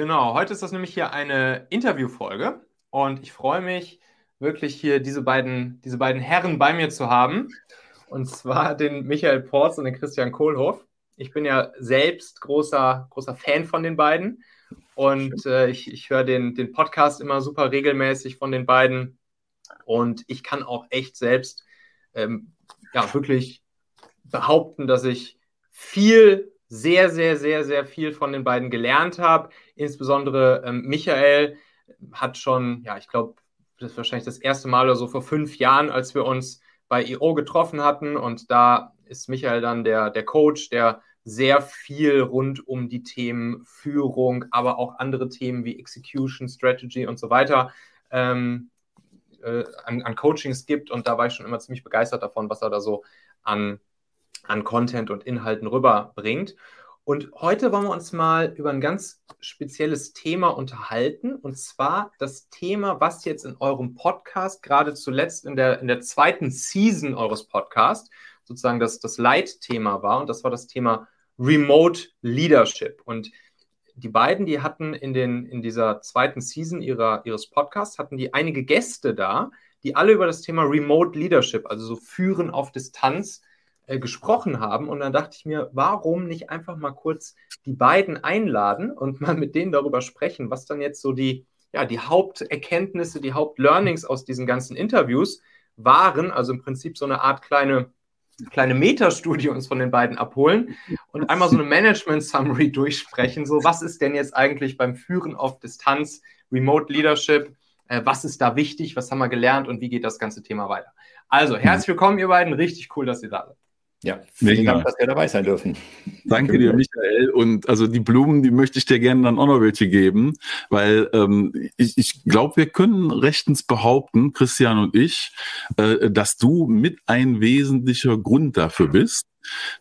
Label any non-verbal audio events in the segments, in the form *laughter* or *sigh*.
Genau, heute ist das nämlich hier eine Interviewfolge und ich freue mich wirklich hier diese beiden, diese beiden Herren bei mir zu haben. Und zwar den Michael Porz und den Christian Kohlhoff. Ich bin ja selbst großer, großer Fan von den beiden und äh, ich, ich höre den, den Podcast immer super regelmäßig von den beiden. Und ich kann auch echt selbst ähm, ja, wirklich behaupten, dass ich viel, sehr, sehr, sehr, sehr viel von den beiden gelernt habe. Insbesondere ähm, Michael hat schon, ja, ich glaube, das ist wahrscheinlich das erste Mal oder so vor fünf Jahren, als wir uns bei IO getroffen hatten. Und da ist Michael dann der, der Coach, der sehr viel rund um die Themen Führung, aber auch andere Themen wie Execution, Strategy und so weiter ähm, äh, an, an, Coachings gibt. Und da war ich schon immer ziemlich begeistert davon, was er da so an, an Content und Inhalten rüberbringt. Und heute wollen wir uns mal über ein ganz spezielles Thema unterhalten. Und zwar das Thema, was jetzt in eurem Podcast, gerade zuletzt in der, in der zweiten Season eures Podcasts, sozusagen das, das Leitthema war. Und das war das Thema Remote Leadership. Und die beiden, die hatten in, den, in dieser zweiten Season ihrer, ihres Podcasts, hatten die einige Gäste da, die alle über das Thema Remote Leadership, also so Führen auf Distanz, äh, gesprochen haben. Und dann dachte ich mir, warum nicht einfach mal kurz die beiden einladen und mal mit denen darüber sprechen, was dann jetzt so die, ja, die Haupterkenntnisse, die Hauptlearnings aus diesen ganzen Interviews waren. Also im Prinzip so eine Art kleine kleine Metastudie uns von den beiden abholen und einmal so eine Management-Summary durchsprechen. So, was ist denn jetzt eigentlich beim Führen auf Distanz, Remote Leadership? Äh, was ist da wichtig? Was haben wir gelernt und wie geht das ganze Thema weiter? Also, herzlich willkommen, ihr beiden. Richtig cool, dass ihr da seid. Ja, vielen Dank, dass wir dabei sein dürfen. Danke dir, Michael. Und also die Blumen, die möchte ich dir gerne dann auch noch welche geben, weil ähm, ich, ich glaube, wir können rechtens behaupten, Christian und ich, äh, dass du mit ein wesentlicher Grund dafür bist,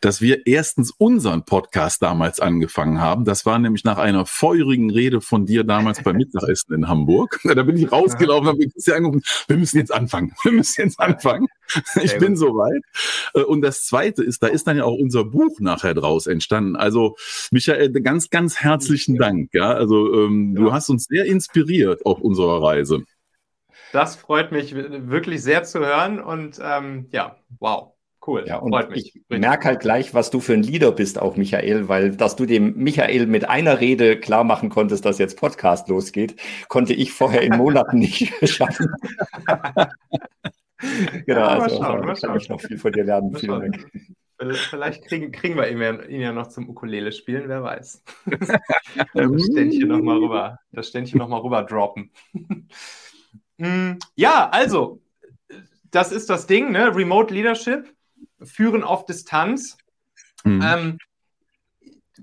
dass wir erstens unseren Podcast damals angefangen haben. Das war nämlich nach einer feurigen Rede von dir damals beim Mittagessen in Hamburg. *laughs* Da bin ich rausgelaufen, habe mich angerufen, wir müssen jetzt anfangen. Wir müssen jetzt anfangen. Ich bin soweit. Äh, und das zweite ist, da ist dann ja auch unser Buch nachher draus entstanden. Also, Michael, ganz, ganz herzlichen Dank. Ja, also, ähm, ja. du hast uns sehr inspiriert auf unserer Reise. Das freut mich wirklich sehr zu hören und ähm, ja, wow. Cool, ja, und freut mich. Ich merke halt gleich, was du für ein Leader bist, auch Michael, weil dass du dem Michael mit einer Rede klar machen konntest, dass jetzt Podcast losgeht, konnte ich vorher in Monaten *laughs* nicht schaffen. genau, ja, also schauen, kann schauen. ich noch viel von dir lernen. Vielen Dank. Vielleicht kriegen, kriegen wir ihn ja, ihn ja noch zum Ukulele spielen, wer weiß. *laughs* das Ständchen nochmal rüber, das Ständchen noch mal rüber droppen. *laughs* Mm, ja, also, das ist das Ding, ne? Remote Leadership. Führen auf Distanz. Mhm. Ähm,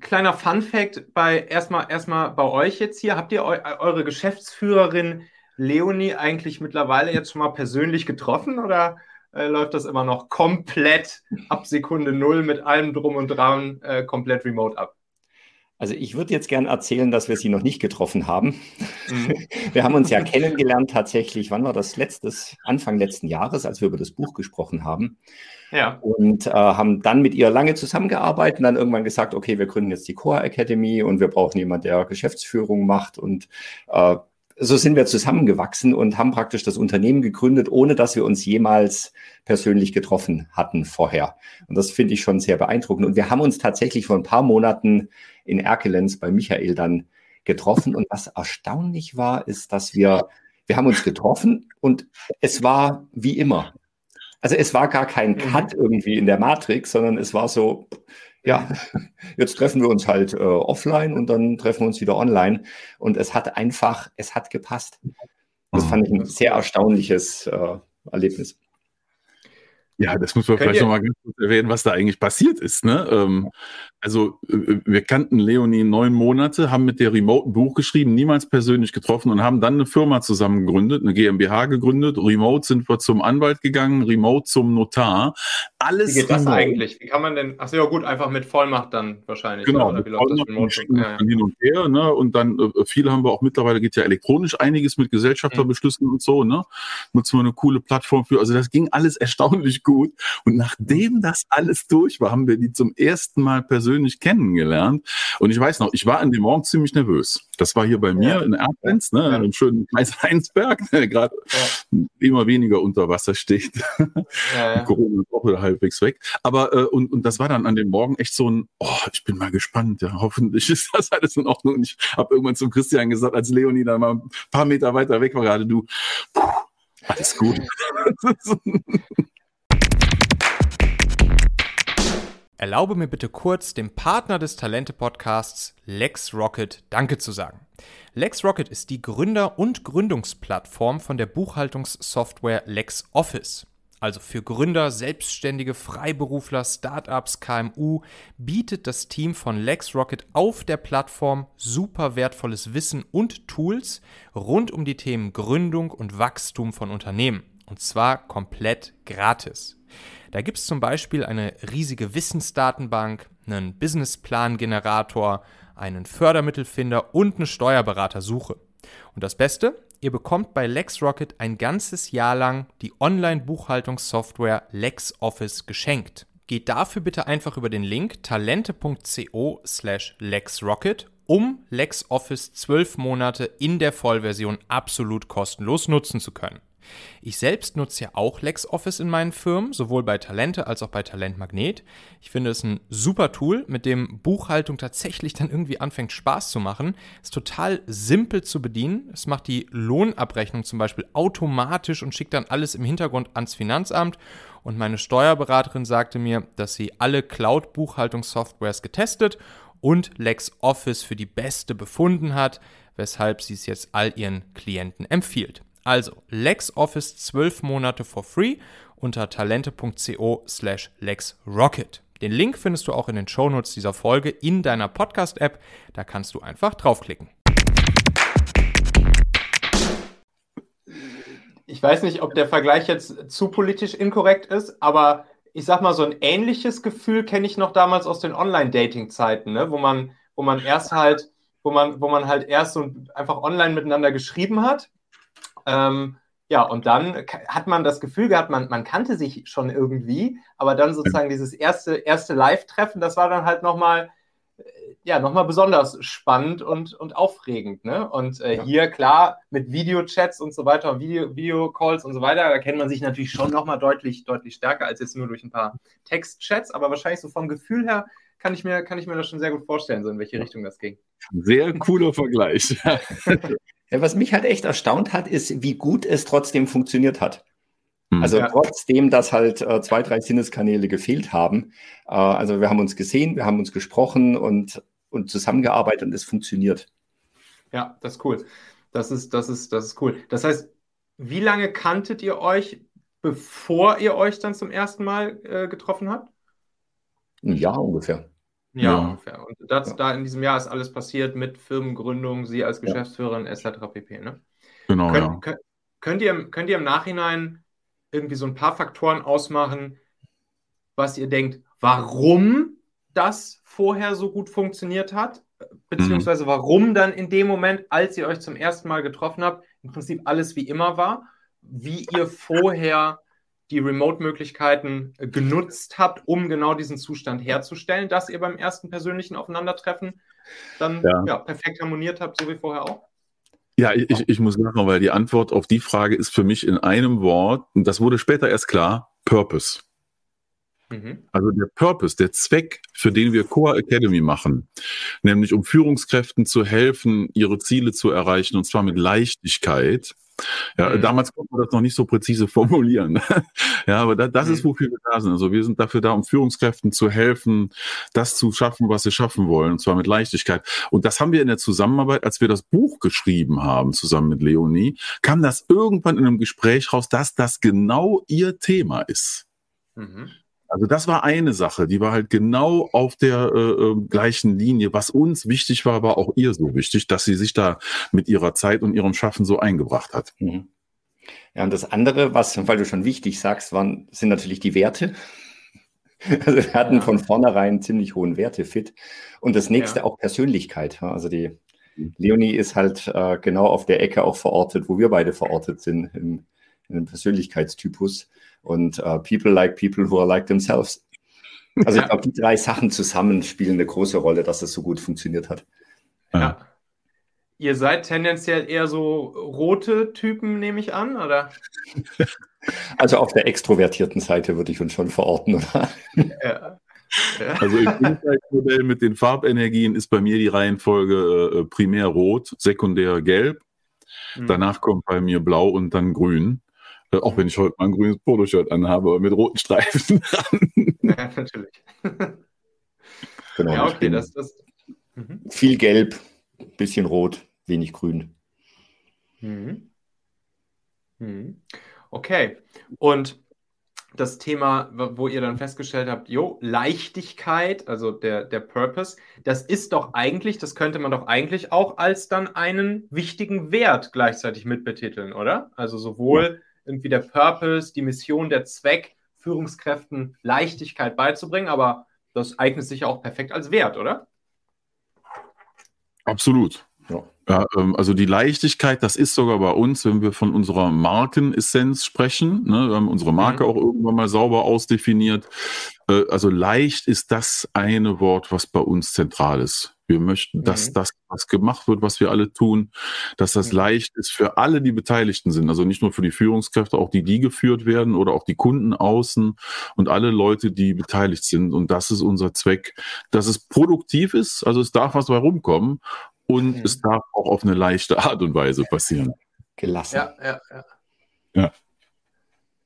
kleiner Fun Fact bei erstmal erstmal bei euch jetzt hier. Habt ihr eu eure Geschäftsführerin Leonie eigentlich mittlerweile jetzt schon mal persönlich getroffen oder äh, läuft das immer noch komplett ab Sekunde null mit allem drum und dran äh, komplett remote ab? Also ich würde jetzt gerne erzählen, dass wir sie noch nicht getroffen haben. Mhm. *laughs* Wir haben uns ja kennengelernt tatsächlich, wann war das letztes, Anfang letzten Jahres, als wir über das Buch gesprochen haben. Ja. Und äh, haben dann mit ihr lange zusammengearbeitet und dann irgendwann gesagt, okay, wir gründen jetzt die Core Academy und wir brauchen jemanden, der Geschäftsführung macht und äh, so sind wir zusammengewachsen und haben praktisch das Unternehmen gegründet, ohne dass wir uns jemals persönlich getroffen hatten vorher. Und das finde ich schon sehr beeindruckend. Und wir haben uns tatsächlich vor ein paar Monaten in Erkelenz bei Michael dann getroffen. Und was erstaunlich war, ist, dass wir, wir haben uns getroffen und es war wie immer. Also es war gar kein mhm. Cut irgendwie in der Matrix, sondern es war so, ja, jetzt treffen wir uns halt äh, offline und dann treffen wir uns wieder online. Und es hat einfach, es hat gepasst. Das fand ich ein sehr erstaunliches äh, Erlebnis. Ja, das muss man Könnt vielleicht nochmal ganz kurz erwähnen, was da eigentlich passiert ist. Ne? Ähm, also äh, wir kannten Leonie neun Monate, haben mit der Remote ein Buch geschrieben, niemals persönlich getroffen und haben dann eine Firma zusammen gegründet, eine GmbH gegründet. Remote sind wir zum Anwalt gegangen, Remote zum Notar. Alles wie geht das remote. eigentlich? Wie kann man denn, ach so, ja gut, einfach mit Vollmacht dann wahrscheinlich. Genau, oder? Wie läuft das Remote? Ja, hin und her, ne? Und dann äh, viele haben wir auch mittlerweile, geht ja elektronisch einiges mit Gesellschafterbeschlüssen mhm. und so, ne? Nutzen wir eine coole Plattform für. Also das ging alles *laughs* erstaunlich gut. Und nachdem das alles durch war, haben wir die zum ersten Mal persönlich kennengelernt. Und ich weiß noch, ich war an dem Morgen ziemlich nervös. Das war hier bei mir ja. in Erpenz, ne, ja. im schönen *laughs* Kreis Heinsberg, der gerade ja. immer weniger unter Wasser steht. Ja, *laughs* Corona auch wieder halbwegs weg. Aber äh, und, und das war dann an dem Morgen echt so ein, oh, ich bin mal gespannt, ja, hoffentlich *laughs* ist das alles in Ordnung. Und ich habe irgendwann zum Christian gesagt, als Leonie da mal ein paar Meter weiter weg war, gerade du, alles gut. *laughs* Erlaube mir bitte kurz, dem Partner des Talente-Podcasts LexRocket Danke zu sagen. LexRocket ist die Gründer- und Gründungsplattform von der Buchhaltungssoftware LexOffice. Also für Gründer, Selbstständige, Freiberufler, Startups, KMU bietet das Team von LexRocket auf der Plattform super wertvolles Wissen und Tools rund um die Themen Gründung und Wachstum von Unternehmen. Und zwar komplett gratis. Da gibt es zum Beispiel eine riesige Wissensdatenbank, einen Businessplan-Generator, einen Fördermittelfinder und eine Steuerberatersuche. Und das Beste, ihr bekommt bei LexRocket ein ganzes Jahr lang die Online-Buchhaltungssoftware LexOffice geschenkt. Geht dafür bitte einfach über den Link talente.co slash LexRocket, um LexOffice 12 Monate in der Vollversion absolut kostenlos nutzen zu können. Ich selbst nutze ja auch LexOffice in meinen Firmen, sowohl bei Talente als auch bei Talentmagnet. Ich finde es ein super Tool, mit dem Buchhaltung tatsächlich dann irgendwie anfängt Spaß zu machen. Ist total simpel zu bedienen. Es macht die Lohnabrechnung zum Beispiel automatisch und schickt dann alles im Hintergrund ans Finanzamt. Und meine Steuerberaterin sagte mir, dass sie alle Cloud-Buchhaltungssoftwares getestet und LexOffice für die beste befunden hat, weshalb sie es jetzt all ihren Klienten empfiehlt. Also LexOffice 12 Monate for free unter talente.co slash LexRocket. Den Link findest du auch in den Shownotes dieser Folge in deiner Podcast-App. Da kannst du einfach draufklicken. Ich weiß nicht, ob der Vergleich jetzt zu politisch inkorrekt ist, aber ich sag mal, so ein ähnliches Gefühl kenne ich noch damals aus den Online-Dating-Zeiten, ne? wo man, wo man erst halt, wo man, wo man halt erst so einfach online miteinander geschrieben hat ähm, ja, und dann hat man das Gefühl gehabt, man, man kannte sich schon irgendwie, aber dann sozusagen dieses erste, erste Live-Treffen, das war dann halt nochmal äh, ja, nochmal besonders spannend und, und aufregend. Ne? Und äh, ja. hier, klar, mit Videochats und so weiter, Video, Videocalls und so weiter, da kennt man sich natürlich schon nochmal deutlich, deutlich stärker als jetzt nur durch ein paar Textchats, aber wahrscheinlich so vom Gefühl her kann ich mir, kann ich mir das schon sehr gut vorstellen, so in welche Richtung das ging. Sehr cooler Vergleich. *laughs* Ja, was mich halt echt erstaunt hat, ist, wie gut es trotzdem funktioniert hat. Hm. Also ja. trotzdem, dass halt äh, zwei, drei Sinneskanäle gefehlt haben. Äh, also wir haben uns gesehen, wir haben uns gesprochen und, und zusammengearbeitet und es funktioniert. Ja, das ist cool. Das ist, das ist, das ist cool. Das heißt, wie lange kanntet ihr euch, bevor ihr euch dann zum ersten Mal äh, getroffen habt? Ein Jahr ungefähr. Ja, ja. ungefähr. Und das, ja. da in diesem Jahr ist alles passiert mit Firmengründung, Sie als Geschäftsführerin etc. pp. Ne? Genau. Könnt, ja. könnt, könnt, ihr, könnt ihr im Nachhinein irgendwie so ein paar Faktoren ausmachen, was ihr denkt, warum das vorher so gut funktioniert hat? Beziehungsweise mhm. warum dann in dem Moment, als ihr euch zum ersten Mal getroffen habt, im Prinzip alles wie immer war, wie ihr vorher die Remote-Möglichkeiten äh, genutzt habt, um genau diesen Zustand herzustellen, dass ihr beim ersten persönlichen Aufeinandertreffen dann ja. Ja, perfekt harmoniert habt, so wie vorher auch? Ja, ich, ich muss lachen, weil die Antwort auf die Frage ist für mich in einem Wort, und das wurde später erst klar, Purpose. Mhm. Also der Purpose, der Zweck, für den wir Core Academy machen, nämlich um Führungskräften zu helfen, ihre Ziele zu erreichen, und zwar mit Leichtigkeit, ja, mhm. damals konnte man das noch nicht so präzise *laughs* formulieren. ja, aber da, das mhm. ist, wofür wir da sind. Also wir sind dafür da, um Führungskräften zu helfen, das zu schaffen, was sie schaffen wollen, und zwar mit Leichtigkeit. Und das haben wir in der Zusammenarbeit, als wir das Buch geschrieben haben, zusammen mit Leonie, kam das irgendwann in einem Gespräch raus, dass das genau ihr Thema ist. Mhm. Also das war eine Sache, die war halt genau auf der äh, ähm, gleichen Linie. Was uns wichtig war, war auch ihr so wichtig, dass sie sich da mit ihrer Zeit und ihrem Schaffen so eingebracht hat. Mhm. Ja, und das andere, was, weil du schon wichtig sagst, waren, sind natürlich die Werte. *laughs* Also wir hatten von vornherein ziemlich hohen Werte fit. Und das nächste ja. auch Persönlichkeit. Also die mhm. Leonie ist halt äh, genau auf der Ecke auch verortet, wo wir beide verortet sind, im, im Persönlichkeitstypus und uh, People like people who are like themselves. Also ich glaube, die drei Sachen zusammen spielen eine große Rolle, dass das so gut funktioniert hat. Ja. ihr seid tendenziell eher so rote Typen, nehme ich an, oder? *laughs* Also auf der extrovertierten Seite würde ich uns schon verorten, oder? *laughs* Ja. Ja. Also im Insight-Modell mit den Farbenergien ist bei mir die Reihenfolge äh, primär rot, sekundär gelb. Mhm. Danach kommt bei mir blau und dann grün. Äh, auch wenn ich heute mein grünes Poloshirt anhabe, mit roten Streifen *laughs* dran. Ja, natürlich. *laughs* genau, ja, okay, das, das, mhm. Viel gelb, bisschen rot, wenig grün. Mhm. Mhm. Okay. Und das Thema, wo ihr dann festgestellt habt, jo, Leichtigkeit, also der, der Purpose, das ist doch eigentlich, das könnte man doch eigentlich auch als dann einen wichtigen Wert gleichzeitig mitbetiteln, oder? Also sowohl ja. Irgendwie der Purpose, die Mission, der Zweck, Führungskräften Leichtigkeit beizubringen, aber das eignet sich ja auch perfekt als Wert, oder? Absolut. Ja. ja ähm, also die Leichtigkeit, das ist sogar bei uns, wenn wir von unserer Markenessenz sprechen. Ne, wir haben unsere Marke mhm. auch irgendwann mal sauber ausdefiniert. Äh, also leicht ist das eine Wort, was bei uns zentral ist. Wir möchten, dass mhm. das, was gemacht wird, was wir alle tun, dass das mhm. leicht ist für alle, die Beteiligten sind. Also nicht nur für die Führungskräfte, auch die, die geführt werden oder auch die Kunden außen und alle Leute, die beteiligt sind. Und das ist unser Zweck, dass es produktiv ist. Also es darf was bei rumkommen und mhm. es darf auch auf eine leichte Art und Weise passieren. Gelassen. Ja, ja, ja. ja.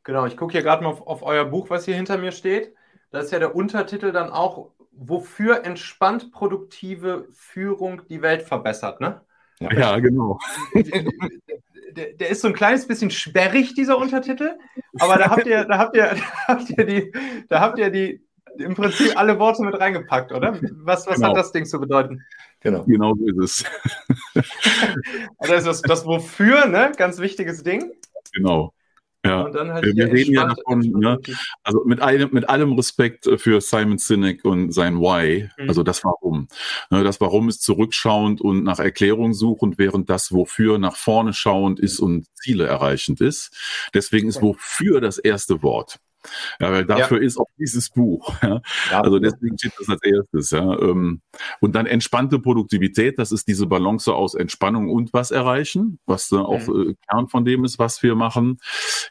Genau, ich gucke hier gerade mal auf, auf, euer Buch, was hier hinter mir steht. Da ist ja der Untertitel dann auch, wofür entspannt produktive Führung die Welt verbessert, ne? Ja, ja genau. Der, der, ist so ein kleines bisschen sperrig, dieser Untertitel, aber da habt ihr, da habt ihr, *laughs* da habt ihr die, da habt ihr die, im Prinzip alle Worte mit reingepackt, oder? Was, was genau. hat das Ding zu bedeuten? Genau. Genau so ist es. also das, das Wofür, ne? Ganz wichtiges Ding. Genau. Ja, halt wir reden ja davon, ne? also mit allem, mit allem Respekt für Simon Sinek und sein Why, mhm. also das Warum. Ne, das Warum ist zurückschauend und nach Erklärung suchend, während das Wofür nach vorne schauend ist und Ziele erreichend ist. Deswegen ist Wofür das erste Wort. Ja, weil dafür ja. ist auch dieses Buch. *laughs* Ja. ja. Also deswegen steht das als erstes. Ja. Ähm, und dann entspannte Produktivität, das ist diese Balance aus Entspannung und was erreichen, was auch mhm. Äh, Kern von dem ist, was wir machen.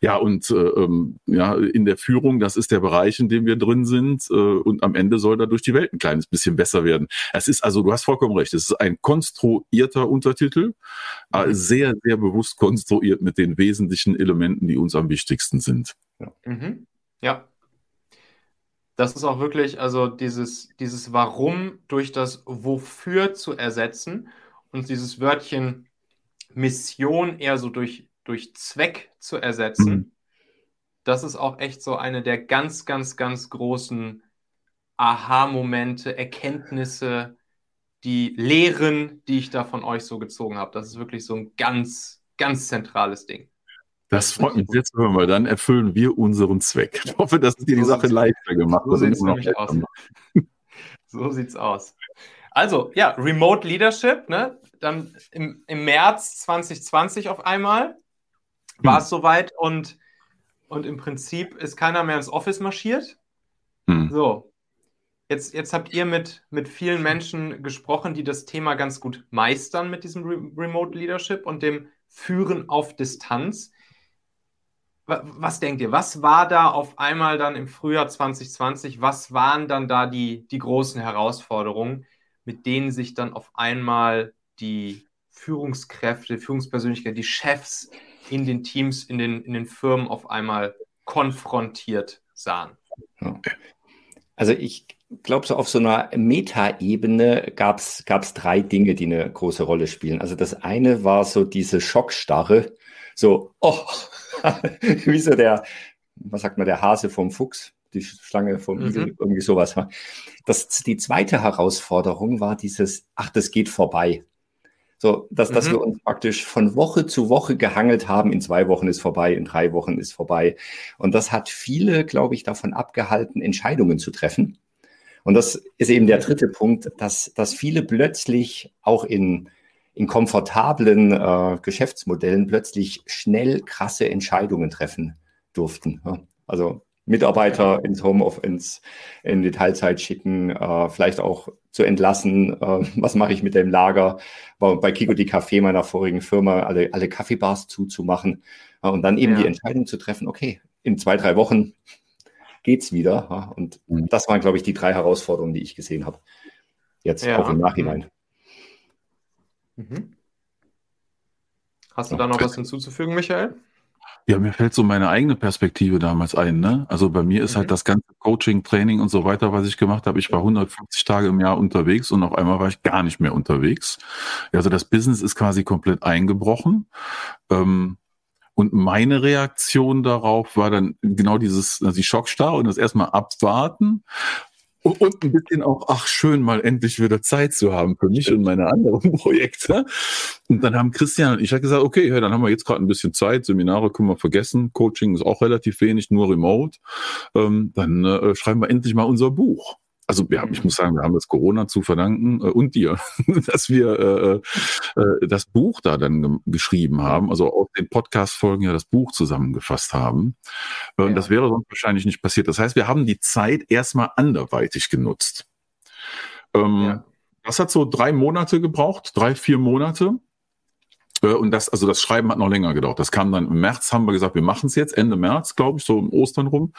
Ja, und äh, ähm, ja, in der Führung, das ist der Bereich, in dem wir drin sind. Äh, und am Ende soll dadurch die Welt ein kleines bisschen besser werden. Es ist also, du hast vollkommen recht, es ist ein konstruierter Untertitel, mhm. sehr, sehr bewusst konstruiert mit den wesentlichen Elementen, die uns am wichtigsten sind. Ja. Mhm. Ja. Das ist auch wirklich, also dieses, dieses Warum durch das Wofür zu ersetzen und dieses Wörtchen Mission eher so durch, durch Zweck zu ersetzen. Mhm. Das ist auch echt so eine der ganz, ganz, ganz großen Aha-Momente, Erkenntnisse, die Lehren, die ich da von euch so gezogen habe. Das ist wirklich so ein ganz, ganz zentrales Ding. Das freut mich zu hören, weil dann erfüllen wir unseren Zweck. Ich hoffe, dass es dir die Sache leichter gemacht so sieht's nämlich aus. *laughs* so sieht's aus. Also, ja, Remote Leadership, ne? Dann im, im März 2020 auf einmal war hm. es soweit und, und im Prinzip ist keiner mehr ins Office marschiert. Hm. So. Jetzt, jetzt habt ihr mit, mit vielen Menschen gesprochen, die das Thema ganz gut meistern mit diesem Re Remote Leadership und dem Führen auf Distanz. Was denkt ihr? Was war da auf einmal dann im Frühjahr 2020? Was waren dann da die, die großen Herausforderungen, mit denen sich dann auf einmal die Führungskräfte, Führungspersönlichkeiten, die Chefs in den Teams, in den, in den Firmen auf einmal konfrontiert sahen? Also ich glaube, so auf so einer Metaebene gab es drei Dinge, die eine große Rolle spielen. Also das eine war so diese Schockstarre, so, oh, *laughs* wie so der, was sagt man, der Hase vom Fuchs, die Schlange vom Igel, mhm. irgendwie sowas. Das, die zweite Herausforderung war dieses, ach, das geht vorbei. So, dass, mhm. dass wir uns praktisch von Woche zu Woche gehangelt haben, in zwei Wochen ist vorbei, in drei Wochen ist vorbei. Und das hat viele, glaube ich, davon abgehalten, Entscheidungen zu treffen. Und das ist eben der dritte Punkt, dass, dass viele plötzlich auch in, in komfortablen äh, Geschäftsmodellen plötzlich schnell krasse Entscheidungen treffen durften. Ja. Also Mitarbeiter ins Homeoffice, ins, in die Teilzeit schicken, äh, vielleicht auch zu entlassen. Äh, was mache ich mit dem Lager? Bei Kiko die Café meiner vorigen Firma alle, alle Kaffeebars zuzumachen äh, und dann eben ja. die Entscheidung zu treffen, okay, in zwei, drei Wochen geht's wieder. Ja, und mhm. das waren, glaube ich, die drei Herausforderungen, die ich gesehen habe. Jetzt ja. auch im Nachhinein. Mhm. Hast du da noch was hinzuzufügen, Michael? Ja, mir fällt so meine eigene Perspektive damals ein. Ne? Also bei mir ist halt mhm. halt das ganze Coaching, Training und so weiter, was ich gemacht habe. Ich war 150 Tage im Jahr unterwegs und auf einmal war ich gar nicht mehr unterwegs. Also das Business ist quasi komplett eingebrochen. Ähm, und meine Reaktion darauf war dann genau dieses, also die Schockstarre und das erstmal abwarten und ein bisschen auch, ach schön, mal endlich wieder Zeit zu haben für mich und meine anderen *laughs* Projekte. Und dann haben Christian und ich halt gesagt, okay, dann haben wir jetzt gerade ein bisschen Zeit, Seminare können wir vergessen, Coaching ist auch relativ wenig, nur remote. Ähm, dann äh, schreiben wir endlich mal unser Buch also ja, ich muss sagen, wir haben das Corona zu verdanken äh, und dir, *laughs* dass wir äh, äh, das Buch da dann geschrieben haben, also aus den Podcast-Folgen ja das Buch zusammengefasst haben. Äh, und ja. das wäre sonst wahrscheinlich nicht passiert. Das heißt, wir haben die Zeit erstmal anderweitig genutzt. Ähm, ja. Das hat so drei Monate gebraucht, drei, vier Monate. Äh, und das, also das Schreiben hat noch länger gedauert. Das kam dann im März, haben wir gesagt, wir machen es jetzt, Ende März, glaube ich, so im Ostern rum.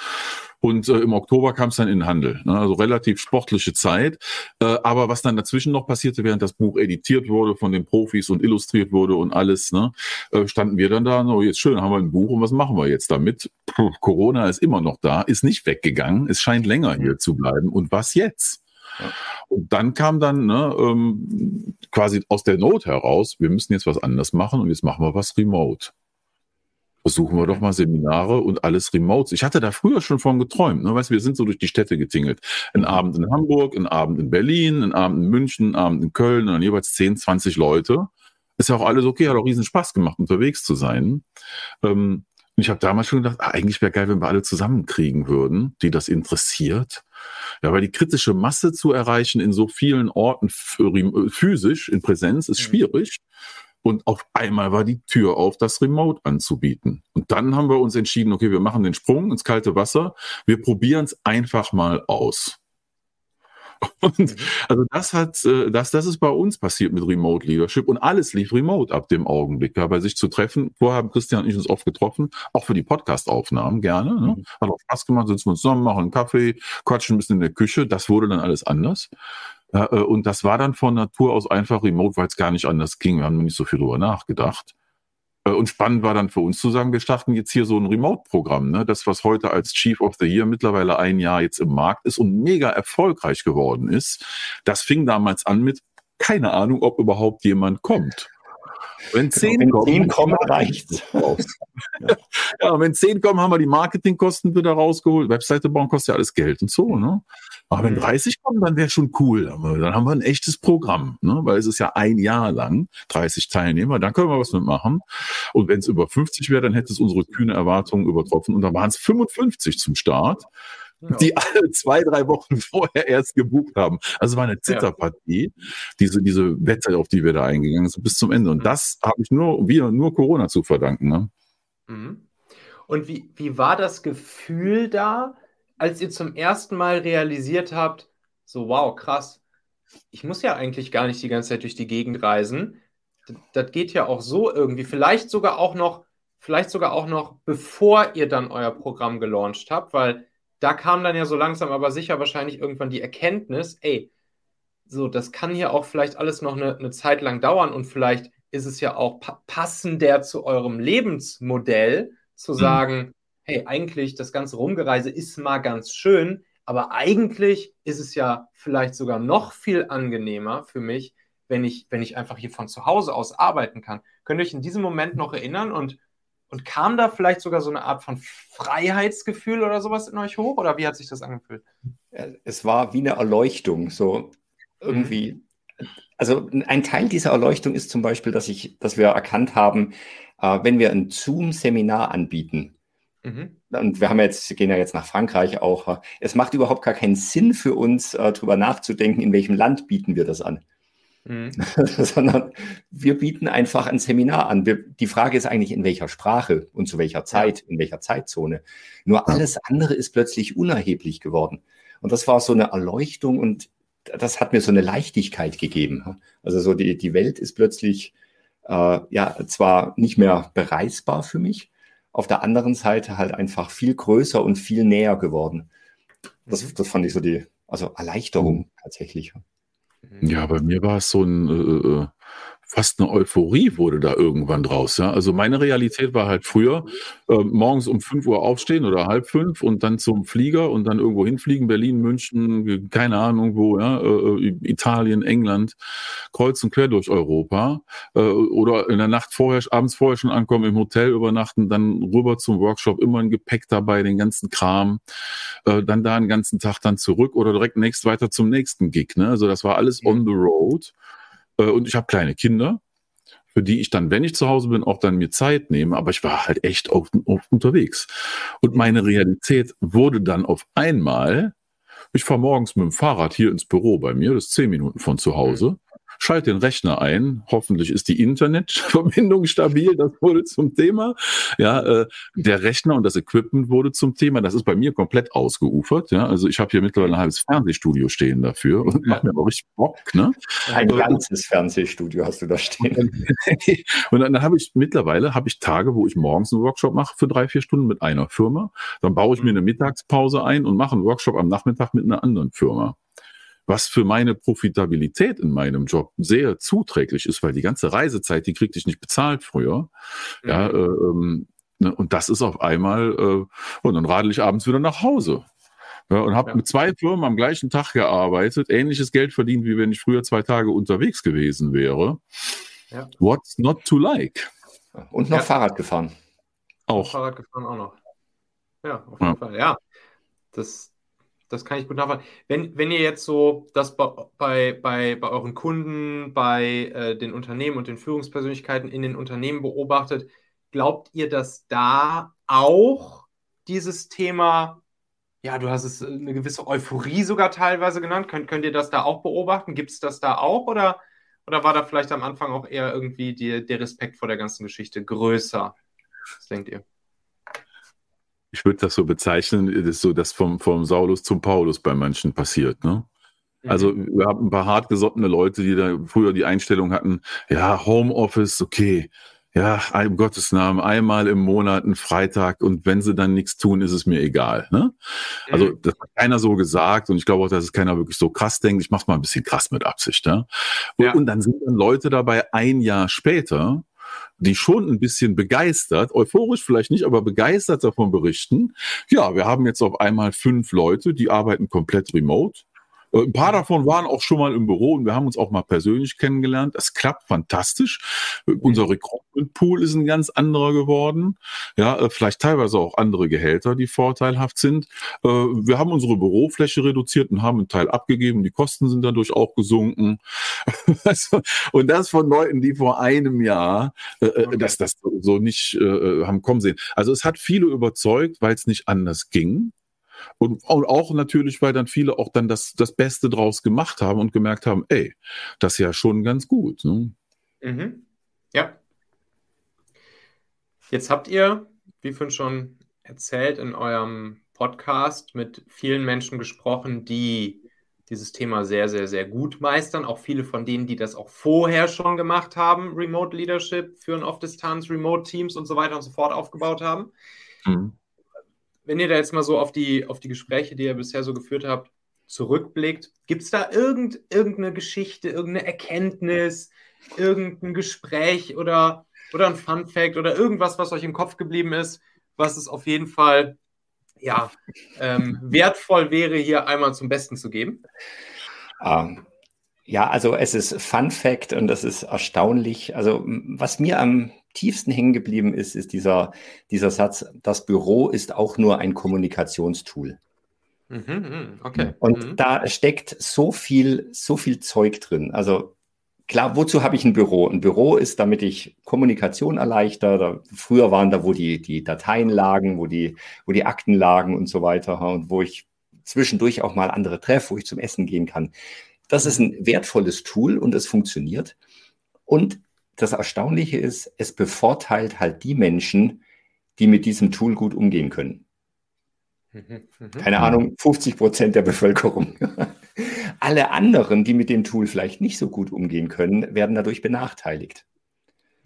Und äh, im Oktober kam es dann in den Handel. Ne? Also relativ sportliche Zeit. Äh, aber was dann dazwischen noch passierte, während das Buch editiert wurde von den Profis und illustriert wurde und alles, ne, äh, standen wir dann da, so jetzt schön, haben wir ein Buch und was machen wir jetzt damit? Puh, Corona ist immer noch da, ist nicht weggegangen, es scheint länger hier zu bleiben. Und was jetzt? Und dann kam dann ne, ähm, quasi aus der Not heraus, wir müssen jetzt was anderes machen und jetzt machen wir was remote. Versuchen wir doch mal Seminare und alles remote. Ich hatte da früher schon von geträumt. Ne? Weißt, wir sind so durch die Städte getingelt. Ein Abend in Hamburg, ein Abend in Berlin, ein Abend in München, ein Abend in Köln und dann jeweils 10, 20 Leute. Ist ja auch alles okay, hat auch riesen Spaß gemacht, unterwegs zu sein. Ähm, und ich habe damals schon gedacht, ah, eigentlich wäre geil, wenn wir alle zusammenkriegen würden, die das interessiert. Ja, weil die kritische Masse zu erreichen in so vielen Orten physisch, in Präsenz, ist mhm. schwierig. Und auf einmal war die Tür auf, das Remote anzubieten. Und dann haben wir uns entschieden, okay, wir machen den Sprung ins kalte Wasser. Wir probieren es einfach mal aus. *laughs* Und mhm. also das hat, äh, das, das ist bei uns passiert mit Remote Leadership und alles lief remote ab dem Augenblick. Ja, bei sich zu treffen. Vorher haben Christian und ich uns oft getroffen, auch für die Podcast-Aufnahmen gerne. Ne? Mhm. Hat auch Spaß gemacht, sitzen wir zusammen, machen einen Kaffee, quatschen ein bisschen in der Küche. Das wurde dann alles anders. Äh, und das war dann von Natur aus einfach remote, weil es gar nicht anders ging. Wir haben nicht so viel drüber nachgedacht. Äh, und spannend war dann für uns zu sagen, wir starten jetzt hier so ein Remote-Programm. Ne? Das, was heute als Chief of the Year mittlerweile ein Jahr jetzt im Markt ist und mega erfolgreich geworden ist. Das fing damals an mit keine Ahnung, ob überhaupt jemand kommt. Wenn zehn, genau, wenn zehn kommen, reicht ja, wenn zehn kommen, haben wir die Marketingkosten wieder rausgeholt. Webseite bauen kostet ja alles Geld und so. Ne? Aber wenn 30 mhm. kommen, dann wäre schon cool. Dann haben wir ein echtes Programm, ne? weil es ist ja ein Jahr lang, 30 Teilnehmer, dann können wir was mitmachen. Und wenn es über 50 wäre, dann hätte es unsere kühne Erwartungen übertroffen. Und dann waren es 55 zum Start die alle zwei, drei Wochen *laughs* vorher erst gebucht haben. Also es war eine Zitterpartie, ja. diese, diese Wette, auf die wir da eingegangen sind, bis zum Ende. Und mhm. das habe ich nur, wir, nur Corona zu verdanken. Ne? Mhm. Und wie, wie war das Gefühl da, als ihr zum ersten Mal realisiert habt, so wow, krass, ich muss ja eigentlich gar nicht die ganze Zeit durch die Gegend reisen. Das, das geht ja auch so irgendwie. Vielleicht sogar auch noch, vielleicht sogar auch noch, bevor ihr dann euer Programm gelauncht habt, weil da kam dann ja so langsam aber sicher wahrscheinlich irgendwann die Erkenntnis, ey, so, das kann hier auch vielleicht alles noch eine, eine Zeit lang dauern und vielleicht ist es ja auch pa passender zu eurem Lebensmodell zu mhm. sagen, mhm. hey, eigentlich das ganze Rumgereise ist mal ganz schön, aber eigentlich ist es ja vielleicht sogar noch viel angenehmer für mich, wenn ich, wenn ich einfach hier von zu Hause aus arbeiten kann. Könnt ihr euch in diesem Moment noch erinnern und und kam da vielleicht sogar so eine Art von Freiheitsgefühl oder sowas in euch hoch? Oder wie hat sich das angefühlt? Es war wie eine Erleuchtung, so irgendwie. Also ein Teil dieser Erleuchtung ist zum Beispiel, dass ich, dass wir erkannt haben, äh, wenn wir ein Zoom-Seminar anbieten, mhm. und wir haben jetzt, gehen ja jetzt nach Frankreich auch, äh, es macht überhaupt gar keinen Sinn für uns, äh, darüber nachzudenken, in welchem Land bieten wir das an. Mhm. *laughs* sondern wir bieten einfach ein Seminar an. Wir, die Frage ist eigentlich, in welcher Sprache und zu welcher Zeit, in welcher Zeitzone. Nur alles andere ist plötzlich unerheblich geworden. Und das war so eine Erleuchtung und das hat mir so eine Leichtigkeit gegeben. Also so die, die Welt ist plötzlich äh, ja zwar nicht mehr bereisbar für mich, auf der anderen Seite halt einfach viel größer und viel näher geworden. Das, mhm. das fand ich so die, also Erleichterung mhm. tatsächlich. Ja, bei mir war es so ein, äh, äh fast eine Euphorie wurde da irgendwann draus. Ja? Also meine Realität war halt früher äh, morgens um 5 Uhr aufstehen oder halb fünf und dann zum Flieger und dann irgendwo hinfliegen, Berlin, München, keine Ahnung wo, ja? Äh, äh, Italien, England, kreuz und quer durch Europa äh, oder in der Nacht vorher, abends vorher schon ankommen, im Hotel übernachten, dann rüber zum Workshop, immer ein Gepäck dabei, den ganzen Kram, äh, dann da einen ganzen Tag dann zurück oder direkt nächst weiter zum nächsten Gig. Ne? Also das war alles on the road. Äh, und ich habe kleine Kinder, für die ich dann, wenn ich zu Hause bin, auch dann mir Zeit nehme. Aber ich war halt echt oft, oft unterwegs. Und meine Realität wurde dann auf einmal, ich fahre morgens mit dem Fahrrad hier ins Büro bei mir, das ist zehn Minuten von zu Hause schalte den Rechner ein. Hoffentlich ist die Internetverbindung *laughs* stabil. Das wurde zum Thema. Ja, äh, der Rechner und das Equipment wurde zum Thema. Das ist bei mir komplett ausgeufert. Ja, also ich habe hier mittlerweile ein halbes Fernsehstudio stehen dafür und macht mir aber richtig Bock. Ne? Ein ganzes Fernsehstudio hast du da stehen. und dann, *laughs* dann habe ich mittlerweile habe ich Tage, wo ich morgens einen Workshop mache für drei vier Stunden mit einer Firma. Dann baue ich mir eine Mittagspause ein und mache einen Workshop am Nachmittag mit einer anderen Firma was für meine Profitabilität in meinem Job sehr zuträglich ist, weil die ganze Reisezeit, die kriegte ich nicht bezahlt früher. Mhm. Ja, äh, ähm, ne, und das ist auf einmal, äh, und dann radel ich abends wieder nach Hause. Ja, und habe ja. mit zwei Firmen am gleichen Tag gearbeitet, ähnliches Geld verdient, wie wenn ich früher zwei Tage unterwegs gewesen wäre. Ja. What's not to like? Und noch Fahrrad gefahren. Auch. Fahrrad gefahren auch noch. Ja, auf jeden Fall. Ja, das, das kann ich gut nachvollziehen. Wenn, wenn ihr jetzt so das bei, bei, bei euren Kunden, bei äh, den Unternehmen und den Führungspersönlichkeiten in den Unternehmen beobachtet, glaubt ihr, dass da auch dieses Thema, ja, du hast es äh, eine gewisse Euphorie sogar teilweise genannt, könnt, könnt ihr das da auch beobachten? Gibt es das da auch oder, oder war da vielleicht am Anfang auch eher irgendwie die, der Respekt vor der ganzen Geschichte größer? Was denkt ihr? Ich würde das so bezeichnen, das ist so, dass vom, vom Saulus zum Paulus bei manchen passiert. Ne? Also mhm. wir haben ein paar hartgesottene Leute, die da früher die Einstellung hatten, ja, Homeoffice, okay, ja, um Gottes Namen, einmal im Monat ein Freitag und wenn sie dann nichts tun, ist es mir egal. Ne? Also mhm. das hat keiner so gesagt und ich glaube auch, dass es keiner wirklich so krass denkt. Ich mache mal ein bisschen krass mit Absicht. Ja? Und, ja. und dann sind dann Leute dabei ein Jahr später, die schon ein bisschen begeistert, euphorisch vielleicht nicht, aber begeistert davon berichten, ja, wir haben jetzt auf einmal fünf Leute, die arbeiten komplett remote. Äh, ein paar davon waren auch schon mal im Büro und wir haben uns auch mal persönlich kennengelernt. Das klappt fantastisch. Äh, unser Recruitment Pool ist ein ganz anderer geworden. Ja, äh, vielleicht teilweise auch andere Gehälter, die vorteilhaft sind. Wir haben unsere Bürofläche reduziert und haben einen Teil abgegeben. Die Kosten sind dadurch auch gesunken. *laughs* Also, und das von Leuten, die vor einem Jahr okay. das, das so nicht haben kommen sehen. Also es hat viele überzeugt, weil es nicht anders ging. Und, auch natürlich, weil dann viele auch dann das, das Beste draus gemacht haben und gemerkt haben, ey, das ist ja schon ganz gut. Ne? Mhm. Ja. Jetzt habt ihr, wie vorhin schon erzählt, in eurem Podcast mit vielen Menschen gesprochen, die dieses Thema sehr, sehr, sehr gut meistern. Auch viele von denen, die das auch vorher schon gemacht haben, Remote Leadership, führen auf Distanz, Remote Teams und so weiter und so fort aufgebaut haben. Mhm wenn ihr da jetzt mal so auf die, auf die Gespräche, die ihr bisher so geführt habt, zurückblickt, gibt es da irgend, irgendeine Geschichte, irgendeine Erkenntnis, irgendein Gespräch oder, oder ein Fun Fact oder irgendwas, was euch im Kopf geblieben ist, was es auf jeden Fall ja, ähm, wertvoll wäre, hier einmal zum Besten zu geben? Um, ähm, ja, also es ist Fun Fact und das ist erstaunlich. Also was mir am tiefsten hängen geblieben ist, ist dieser, dieser Satz, das Büro ist auch nur ein Kommunikationstool. Mhm, mhm, okay. Und mhm. da steckt so viel, so viel Zeug drin. Also klar, wozu habe ich ein Büro? Ein Büro ist, damit ich Kommunikation erleichter. früher waren da, wo die, die Dateien lagen, wo die, wo die Akten lagen und so weiter und wo ich zwischendurch auch mal andere treffe, wo ich zum Essen gehen kann. Das ist ein wertvolles Tool und es funktioniert. Und das Erstaunliche ist, es bevorteilt halt die Menschen, die mit diesem Tool gut umgehen können. Mhm, mhm. Keine Ahnung, 50 Prozent der Bevölkerung. *laughs* Alle anderen, die mit dem Tool vielleicht nicht so gut umgehen können, werden dadurch benachteiligt.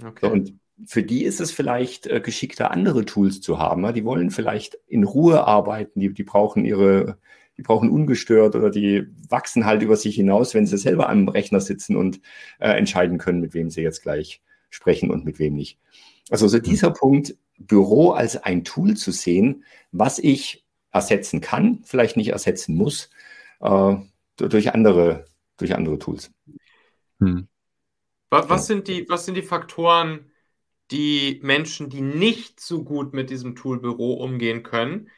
Okay. So, und für die ist es vielleicht äh, geschickter, andere Tools zu haben. Die wollen vielleicht in Ruhe arbeiten, die, die brauchen ihre, die brauchen ungestört oder die wachsen halt über sich hinaus, wenn sie selber am Rechner sitzen und äh, entscheiden können, mit wem sie jetzt gleich sprechen und mit wem nicht. Also so dieser mhm. Punkt, Büro als ein Tool zu sehen, was ich ersetzen kann, vielleicht nicht ersetzen muss, äh, durch, andere, durch andere Tools. Hm. Was, was, sind die, was sind die Faktoren, die Menschen, die nicht so gut mit diesem Tool Büro umgehen können,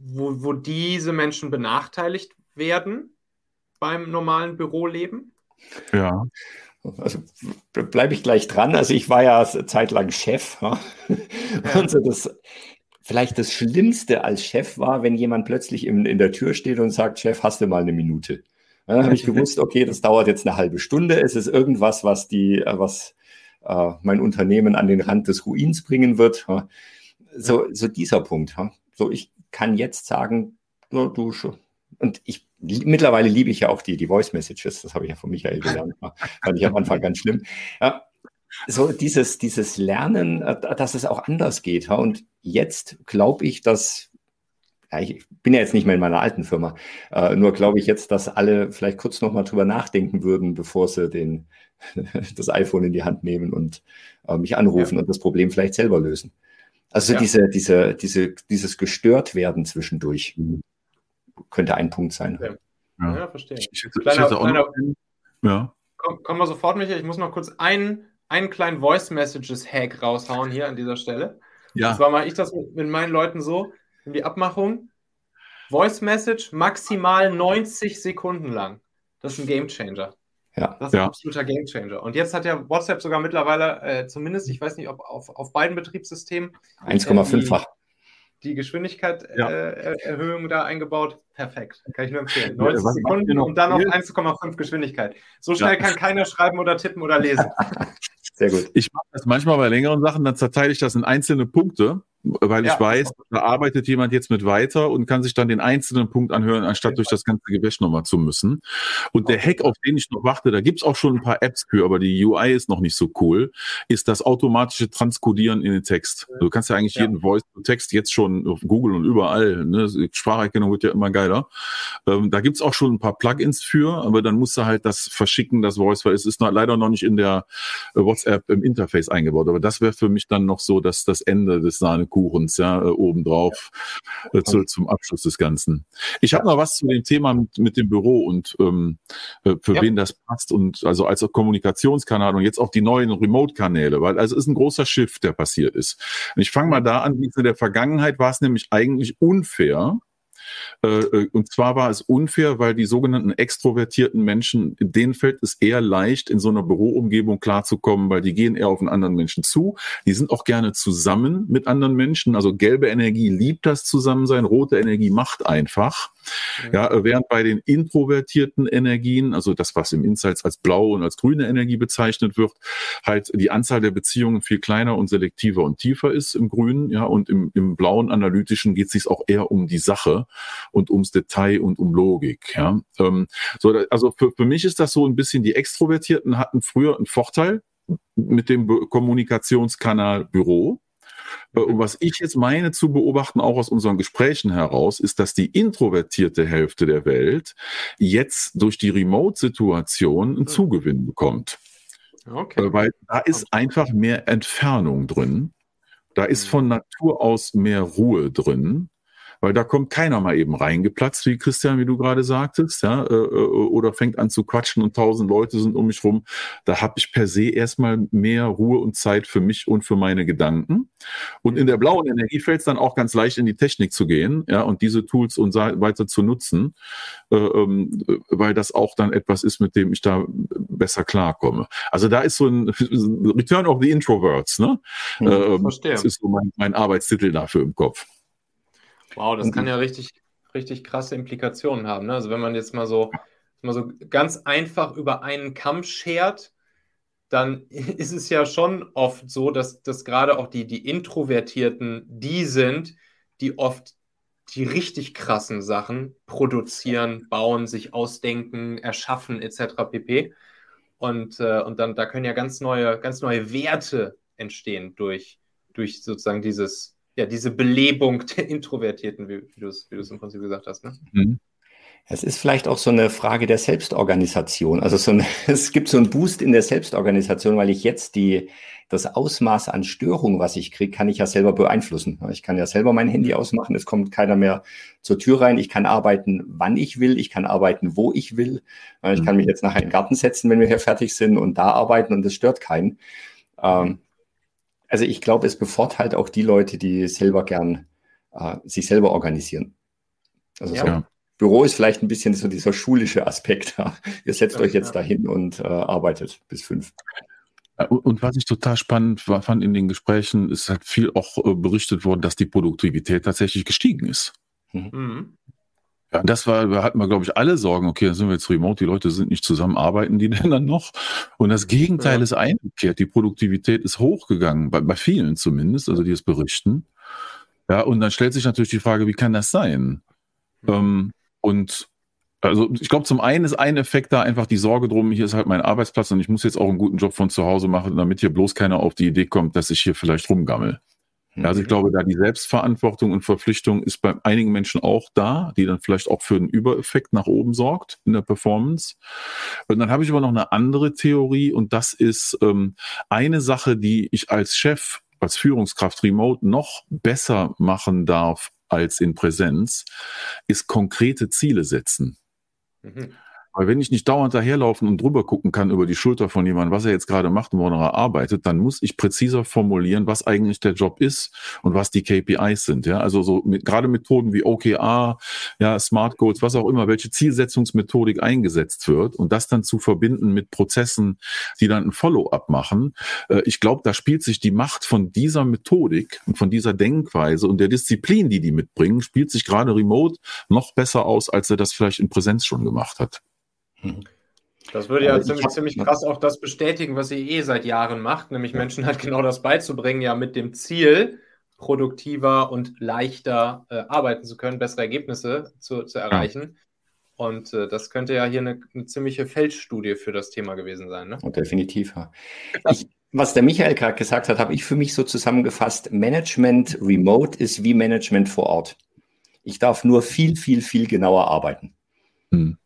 wo, wo diese Menschen benachteiligt werden beim normalen Büroleben? Ja. Also bleibe ich gleich dran. Also ich war ja zeitlang Chef. Ja. Und so das, vielleicht das Schlimmste als Chef war, wenn jemand plötzlich in, in der Tür steht und sagt, Chef, hast du mal eine Minute? Dann habe ich gewusst, *laughs* okay, das dauert jetzt eine halbe Stunde. Es ist irgendwas, was die, äh, was äh, mein Unternehmen an den Rand des Ruins bringen wird. So, so dieser Punkt. So, ich kann jetzt sagen, du, du und ich mittlerweile liebe ich ja auch die, die Voice Messages, das habe ich ja von Michael gelernt, *laughs* fand ich am Anfang ganz schlimm. Ja, so dieses, dieses Lernen, äh, dass es auch anders geht. Und jetzt glaube ich, dass, ja, ich bin ja jetzt nicht mehr in meiner alten Firma, äh, nur glaube ich jetzt, dass alle vielleicht kurz nochmal drüber nachdenken würden, bevor sie den, *laughs* das iPhone in die Hand nehmen und äh, mich anrufen ja. und das Problem vielleicht selber lösen. Also ja. diese, diese, diese, dieses Gestörtwerden zwischendurch könnte ein Punkt sein. Ja, ja verstehe. Ich, ich, kleiner, ich kleiner, ja. Komm, kommen wir sofort, Michael. Ich muss noch kurz einen, einen kleinen Voice Messages Hack raushauen hier an dieser Stelle. Ja. Und zwar mache ich das mit, mit meinen Leuten so, in die Abmachung. Voice Message maximal 90 Sekunden lang. Das ist ein Game Changer. Ja. Das ist ja. ein absoluter Gamechanger. Und jetzt hat ja WhatsApp sogar mittlerweile, äh, zumindest, ich weiß nicht, ob auf, auf beiden Betriebssystemen 1,5-fach. Äh, die, Geschwindigkeit-Erhöhung ja. äh, da eingebaut. Perfekt. Kann ich nur empfehlen. 90 ja, Sekunden und dann auf 1,5 Geschwindigkeit. So schnell kann keiner schreiben oder tippen oder lesen. *laughs* Sehr gut. Ich mache das manchmal bei längeren Sachen, dann zerteile ich das in einzelne Punkte weil ich ja. weiß, da arbeitet jemand jetzt mit weiter und kann sich dann den einzelnen Punkt anhören, anstatt durch das ganze Gewäsch nochmal zu müssen. Und der Hack, auf den ich noch warte, da gibt's auch schon ein paar Apps für, aber die UI ist noch nicht so cool, ist das automatische Transkodieren in den Text. Du kannst ja eigentlich ja. jeden Voice-Text jetzt schon auf Google und überall, ne? Spracherkennung wird ja immer geiler. Ähm, da gibt's auch schon ein paar Plugins für, aber dann musst du halt das verschicken, das Voice, weil es ist noch, leider noch nicht in der äh, WhatsApp im Interface eingebaut. Aber das wäre für mich dann noch so, dass das Ende des Sahne Kuchens, ja, äh, obendrauf äh, zu, zum Abschluss des Ganzen. Ich habe noch was zu dem Thema mit, mit dem Büro und ähm, äh, für ja. wen das passt und also als Kommunikationskanal und jetzt auch die neuen Remote-Kanäle, weil also ist ein großer Shift, der passiert ist. Und ich fange mal da an, wie es in der Vergangenheit war es nämlich eigentlich unfair, und zwar war es unfair, weil die sogenannten extrovertierten Menschen, denen fällt es eher leicht, in so einer Büroumgebung klarzukommen, weil die gehen eher auf einen anderen Menschen zu. Die sind auch gerne zusammen mit anderen Menschen. Also gelbe Energie liebt das Zusammensein, rote Energie macht einfach. Ja, äh, während bei den introvertierten Energien, also das, was im Insights als blaue und als grüne Energie bezeichnet wird, halt die Anzahl der Beziehungen viel kleiner und selektiver und tiefer ist im Grünen, ja, und im, im blauen analytischen geht es sich auch eher um die Sache und ums Detail und um Logik, ja. Ähm, so, also für, für mich ist das so ein bisschen, die Extrovertierten hatten früher einen Vorteil mit dem Kommunikationskanal Büro, und was ich jetzt meine zu beobachten, auch aus unseren Gesprächen heraus, ist, dass die introvertierte Hälfte der Welt jetzt durch die Remote-Situation einen hm. Zugewinn bekommt. Okay. Äh, weil da ist einfach mehr Entfernung drin. Da ist hm. von Natur aus mehr Ruhe drin weil da kommt keiner mal eben reingeplatzt, wie Christian, wie du gerade sagtest, ja, äh, äh, oder fängt an zu quatschen und tausend Leute sind um mich rum. Da habe ich per se erstmal mehr Ruhe und Zeit für mich und für meine Gedanken. Und in der blauen Energie fällt es dann auch ganz leicht in die Technik zu gehen, ja, und diese Tools und weiter zu nutzen, äh, ähm, weil das auch dann etwas ist, mit dem ich da besser klarkomme. Also da ist so ein Return of the Introverts, ne? Hm, ähm, das ist so mein, mein Arbeitstitel dafür im Kopf. Wow, das kann ja richtig, richtig krasse Implikationen haben. Ne? Also wenn man jetzt mal so, mal so ganz einfach über einen Kamm schert, dann *laughs* ist es ja schon oft so, dass, dass gerade auch die, die Introvertierten die sind, die oft die richtig krassen Sachen produzieren, bauen, sich ausdenken, erschaffen etc. pp. Und, äh, und dann da können ja ganz neue, ganz neue Werte entstehen durch, durch sozusagen dieses, ja, diese Belebung der Introvertierten, wie, wie du es im Prinzip gesagt hast. Ne? Mhm. Es ist vielleicht auch so eine Frage der Selbstorganisation. Also so ein, *laughs* es gibt so einen Boost in der Selbstorganisation, weil ich jetzt die, das Ausmaß an Störung, was ich kriege, kann ich ja selber beeinflussen. Ich kann ja selber mein Handy ausmachen, es kommt keiner mehr zur Tür rein. Ich kann arbeiten, wann ich will, ich kann arbeiten, wo ich will. Ich kann mich jetzt nachher in den Garten setzen, wenn wir hier fertig sind und da arbeiten und es stört keinen. Ähm, also ich glaube, es bevorteilt auch die Leute, die selber gern äh, sich selber organisieren. Also ja. so Büro ist vielleicht ein bisschen so dieser schulische Aspekt. *laughs* Ihr setzt ja, euch jetzt ja. dahin und äh, arbeitet bis fünf. Und was ich total spannend fand in den Gesprächen, ist halt viel auch äh, berichtet worden, dass die Produktivität tatsächlich gestiegen ist. Mhm. Ja, das war, da hatten wir, glaube ich, alle Sorgen, okay, dann sind wir jetzt remote, die Leute sind nicht zusammen, arbeiten die *laughs* denn dann noch? Und das Gegenteil ja. ist eingekehrt. Die Produktivität ist hochgegangen, bei, bei vielen zumindest, also die es berichten. Ja, und dann stellt sich natürlich die Frage, wie kann das sein? Mhm. Ähm, und also ich glaube, zum einen ist ein Effekt da einfach die Sorge drum, hier ist halt mein Arbeitsplatz und ich muss jetzt auch einen guten Job von zu Hause machen, damit hier bloß keiner auf die Idee kommt, dass ich hier vielleicht rumgammel. Mhm. Also ich glaube, da die Selbstverantwortung und Verpflichtung ist bei einigen Menschen auch da, die dann vielleicht auch für einen Übereffekt nach oben sorgt in der Performance. Und dann habe ich aber noch eine andere Theorie und das ist ähm, eine Sache, die ich als Chef, als Führungskraft remote noch besser machen darf als in Präsenz, ist konkrete Ziele setzen. Mhm. Weil wenn ich nicht dauernd daherlaufen und drüber gucken kann über die Schulter von jemandem, was er jetzt gerade macht und woran er arbeitet, dann muss ich präziser formulieren, was eigentlich der Job ist und was die KPIs sind. Ja, also so mit, gerade Methoden wie OKR, ja, Smart Goals, was auch immer, welche Zielsetzungsmethodik eingesetzt wird und das dann zu verbinden mit Prozessen, die dann ein Follow-up machen. Äh, ich glaube, da spielt sich die Macht von dieser Methodik und von dieser Denkweise und der Disziplin, die die mitbringen, spielt sich gerade remote noch besser aus, als er das vielleicht in Präsenz schon gemacht hat. Mhm. Das würde ja ziemlich, ziemlich krass auch das bestätigen, was ihr eh seit Jahren macht, nämlich Menschen halt genau das beizubringen, ja mit dem Ziel, produktiver und leichter äh, arbeiten zu können, bessere Ergebnisse zu, zu erreichen. Ja. Und äh, das könnte ja hier eine, eine, ziemliche Feldstudie für das Thema gewesen sein. Ne? definitiv. Ja. Ich, was der Michael gerade gesagt hat, habe ich für mich so zusammengefasst. Management remote ist wie Management vor Ort. Ich darf nur viel, viel, viel genauer arbeiten. Hm.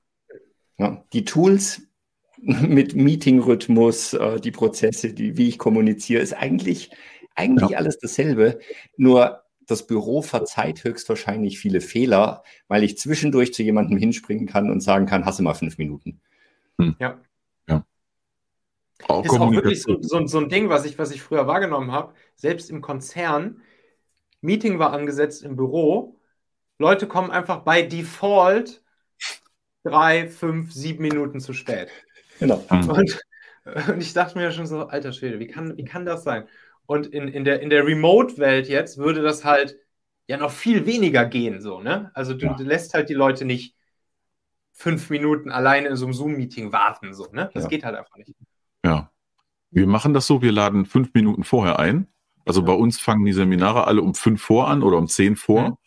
Ja, die Tools *laughs* mit Meeting-Rhythmus, äh, die Prozesse, die, wie ich kommuniziere, ist eigentlich, eigentlich ja. alles dasselbe. Nur das Büro verzeiht höchstwahrscheinlich viele Fehler, weil ich zwischendurch zu jemandem hinspringen kann und sagen kann, hasse mal fünf Minuten. Hm. Ja. ja. Auch ist auch wirklich so, so, so, ein Ding, was ich, was ich früher wahrgenommen habe. Selbst im Konzern, Meeting war angesetzt im Büro, Leute kommen einfach bei Default drei, fünf, sieben Minuten zu spät. Genau. Und, *laughs* und ich dachte mir schon so, alter Schwede, wie kann, wie kann das sein? Und in, in der, in der Remote-Welt jetzt würde das halt ja noch viel weniger gehen, so, ne? Also du, ja. du lässt halt die Leute nicht fünf Minuten alleine in so einem Zoom-Meeting warten, so, ne? Das ja. geht halt einfach nicht. Ja. Wir machen das so, wir laden fünf Minuten vorher ein. Also ja. bei uns fangen die Seminare alle um fünf vor an oder um zehn vor.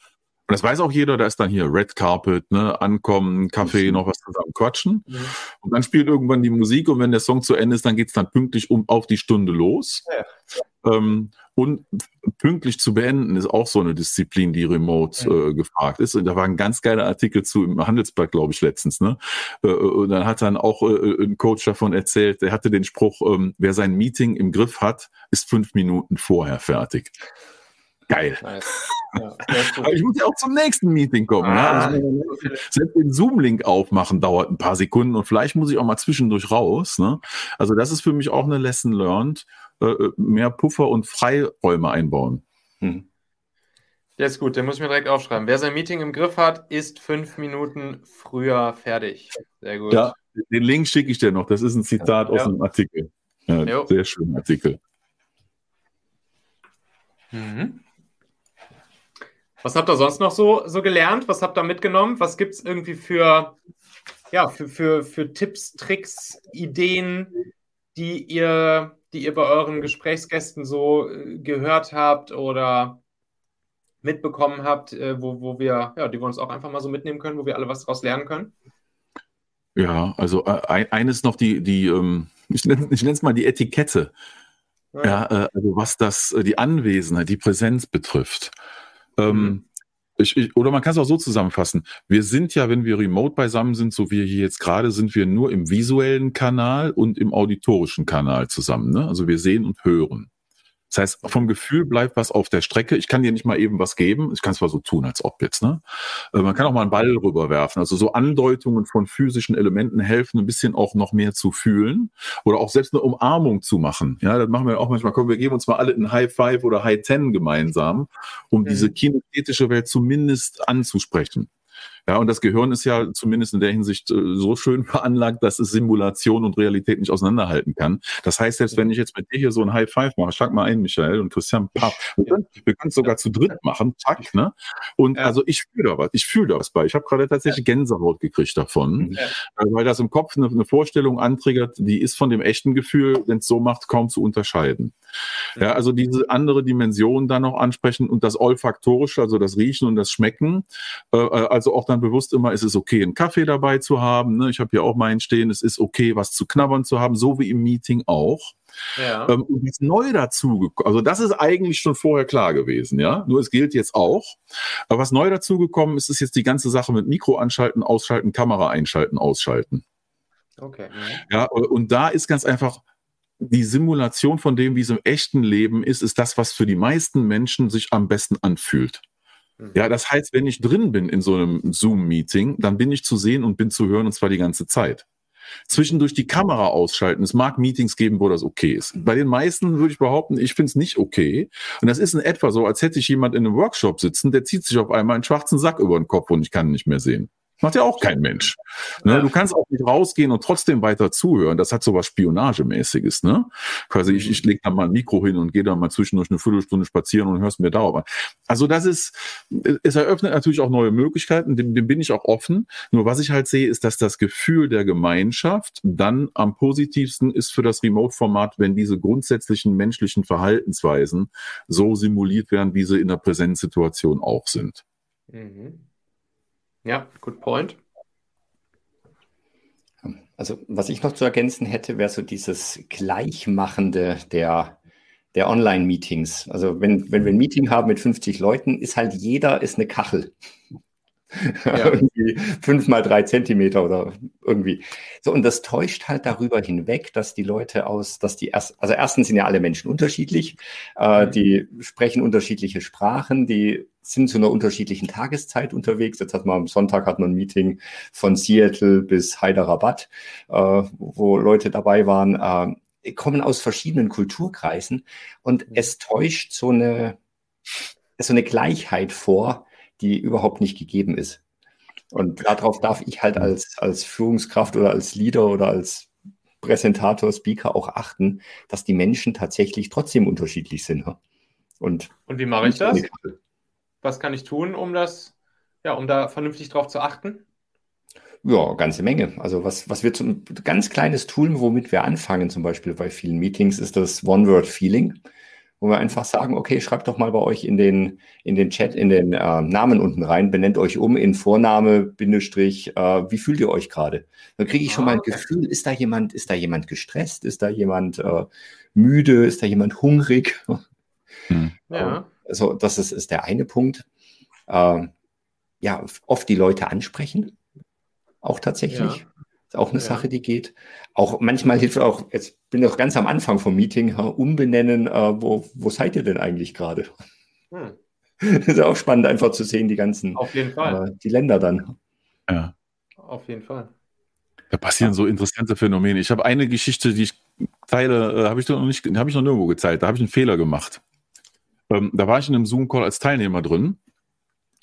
Mhm. Und das weiß auch jeder, da ist dann hier Red Carpet, ne, ankommen, Kaffee, noch was zusammen quatschen. Ja. Und dann spielt irgendwann die Musik und wenn der Song zu Ende ist, dann geht's dann pünktlich um auf die Stunde los. Ja. Ähm, und pünktlich zu beenden ist auch so eine Disziplin, die remote ja. äh, gefragt ist. Und da war ein ganz geiler Artikel zu im Handelsblatt, glaube ich, letztens. Ne? Äh, und dann hat dann auch äh, ein Coach davon erzählt, der hatte den Spruch, ähm, wer sein Meeting im Griff hat, ist fünf Minuten vorher fertig. Geil. Nice. Ja, Aber ich muss ja auch zum nächsten Meeting kommen. Ah. Ja? selbst den Zoom-Link aufmachen dauert ein paar Sekunden und vielleicht muss ich auch mal zwischendurch raus. Ne? Also das ist für mich auch eine Lesson learned. Äh, äh mehr Puffer und Freiräume einbauen. Hm. Der ist gut, den muss ich mir direkt aufschreiben. Wer sein Meeting im Griff hat, ist fünf Minuten früher fertig. Sehr gut. Ja, den Link schicke ich dir noch. Das ist ein Zitat ja. aus einem Artikel. Ja, sehr schöner Artikel. Mhm. Was habt ihr sonst noch so, so gelernt? Was habt ihr mitgenommen? Was gibt es irgendwie für ja, für, für, für Tipps, Tricks, Ideen, die ihr, die ihr bei euren Gesprächsgästen so äh, gehört habt oder mitbekommen habt, äh, wo, wo wir, ja, die wir uns auch einfach mal so mitnehmen können, wo wir alle was daraus lernen können? Ja, also äh, eines noch die, die ähm, ich nenne es mal die Etikette. Ja, ja äh, also was das, äh, die Anwesenheit, die Präsenz betrifft. Ähm, mhm. Ich, ich, oder man kann es auch so zusammenfassen. Wir sind ja, wenn wir remote beisammen sind, so wie hier jetzt gerade, sind wir nur im visuellen Kanal und im auditorischen Kanal zusammen. Ne? Also wir sehen und hören. Das heißt, vom Gefühl bleibt was auf der Strecke. Ich kann dir nicht mal eben was geben. Ich kann es zwar so tun, als ob jetzt. Ne? Äh, man kann auch mal einen Ball rüberwerfen. Also so Andeutungen von physischen Elementen helfen, ein bisschen auch noch mehr zu fühlen oder auch selbst eine Umarmung zu machen. Ja, das machen wir auch manchmal. Komm, wir geben uns mal alle in High Five oder High Ten gemeinsam, um mhm. diese kinästhetische Welt zumindest anzusprechen. Ja, und das Gehirn ist ja zumindest in der Hinsicht äh, so schön *laughs* veranlagt, dass es Simulation und Realität nicht auseinanderhalten kann. Das heißt, selbst wenn ich jetzt mit dir hier so ein High Five mache, schlag mal ein, Michael und Christian, paff, wir können, es sogar zu dritt machen, zack, ne? Und ja. also ich fühle da was, ich fühle da was bei. Ich habe gerade tatsächlich Gänsehaut gekriegt davon, ja. Äh, weil das im Kopf eine, eine Vorstellung antriggert, die ist von dem echten Gefühl, wenn es so macht, kaum zu unterscheiden. Ja, also diese andere Dimension dann noch ansprechen und das Olfaktorische, also das Riechen und das Schmecken, äh, äh also auch dann dann bewusst immer, es ist okay, einen Kaffee dabei zu haben. Ne? Ich habe hier auch meinen stehen, es ist okay, was zu knabbern zu haben, so wie im Meeting auch. Ja. Ähm, und ist neu dazugekommen, also das ist eigentlich schon vorher klar gewesen, ja. Nur es gilt jetzt auch. Aber was neu dazugekommen ist, ist jetzt die ganze Sache mit Mikro anschalten, ausschalten, Kamera einschalten, ausschalten. Okay. Ja, und da ist ganz einfach die Simulation von dem, wie es im echten Leben ist, ist das, was für die meisten Menschen sich am besten anfühlt. Ja, das heißt, wenn ich drin bin in so einem Zoom-Meeting, dann bin ich zu sehen und bin zu hören und zwar die ganze Zeit. Zwischendurch die Kamera ausschalten. Es mag Meetings geben, wo das okay ist. Bei den meisten würde ich behaupten, ich finde es nicht okay. Und das ist in etwa so, als hätte ich jemand in einem Workshop sitzen, der zieht sich auf einmal einen schwarzen Sack über den Kopf und ich kann ihn nicht mehr sehen. Macht ja auch kein Mensch. Ne? Du kannst auch nicht rausgehen und trotzdem weiter zuhören. Das hat so was Spionagemäßiges. Ne? Quasi ich, ich lege da mal ein Mikro hin und gehe dann mal zwischendurch eine Viertelstunde spazieren und hörst mir da an. Also das ist, es eröffnet natürlich auch neue Möglichkeiten, dem, dem bin ich auch offen. Nur was ich halt sehe, ist, dass das Gefühl der Gemeinschaft dann am positivsten ist für das Remote-Format, wenn diese grundsätzlichen menschlichen Verhaltensweisen so simuliert werden, wie sie in der Präsenzsituation auch sind. Mhm. Ja, good point. Also, was ich noch zu ergänzen hätte, wäre so dieses Gleichmachende der, der Online-Meetings. Also, wenn, wenn wir ein Meeting haben mit 50 Leuten, ist halt jeder ist eine Kachel. *laughs* Ja. irgendwie fünf mal drei Zentimeter oder irgendwie. So, und das täuscht halt darüber hinweg, dass die Leute aus, dass die erst, also erstens sind ja alle Menschen unterschiedlich, äh, mhm. die sprechen unterschiedliche Sprachen, die sind zu einer unterschiedlichen Tageszeit unterwegs. Jetzt hat man am Sonntag hat man ein Meeting von Seattle bis Hyderabad, äh, wo Leute dabei waren, äh, kommen aus verschiedenen Kulturkreisen und mhm. es täuscht so eine, so eine Gleichheit vor, die überhaupt nicht gegeben ist. Und darauf darf ich halt als, als Führungskraft oder als Leader oder als Präsentator, Speaker auch achten, dass die Menschen tatsächlich trotzdem unterschiedlich sind. Und, Und wie mache ich das? Was kann ich tun, um das, ja, um da vernünftig drauf zu achten? Ja, ganze Menge. Also was, was wir zum ganz kleines Tool, womit wir anfangen, zum Beispiel bei vielen Meetings, ist das One-Word-Feeling wo wir einfach sagen, okay, schreibt doch mal bei euch in den, in den Chat, in den äh, Namen unten rein, benennt euch um in Vorname, Bindestrich, äh, wie fühlt ihr euch gerade? Dann kriege ich schon mal ein ah, Gefühl, ist da jemand, ist da jemand gestresst, ist da jemand äh, müde, ist da jemand hungrig? Hm. Ja. Also das ist, ist der eine Punkt. Ähm, ja, oft die Leute ansprechen, auch tatsächlich. Ja. Auch eine ja. Sache, die geht. Auch manchmal hilft auch, jetzt bin ich auch ganz am Anfang vom Meeting, umbenennen, äh, wo, wo seid ihr denn eigentlich gerade? Hm. *laughs* ist auch spannend, einfach zu sehen, die ganzen, Auf jeden Fall. Äh, die Länder dann. Ja. Auf jeden Fall. Da passieren so interessante Phänomene. Ich habe eine Geschichte, die ich teile, äh, habe ich noch nicht, habe ich noch nirgendwo gezeigt. Da habe ich einen Fehler gemacht. Ähm, da war ich in einem Zoom-Call als Teilnehmer drin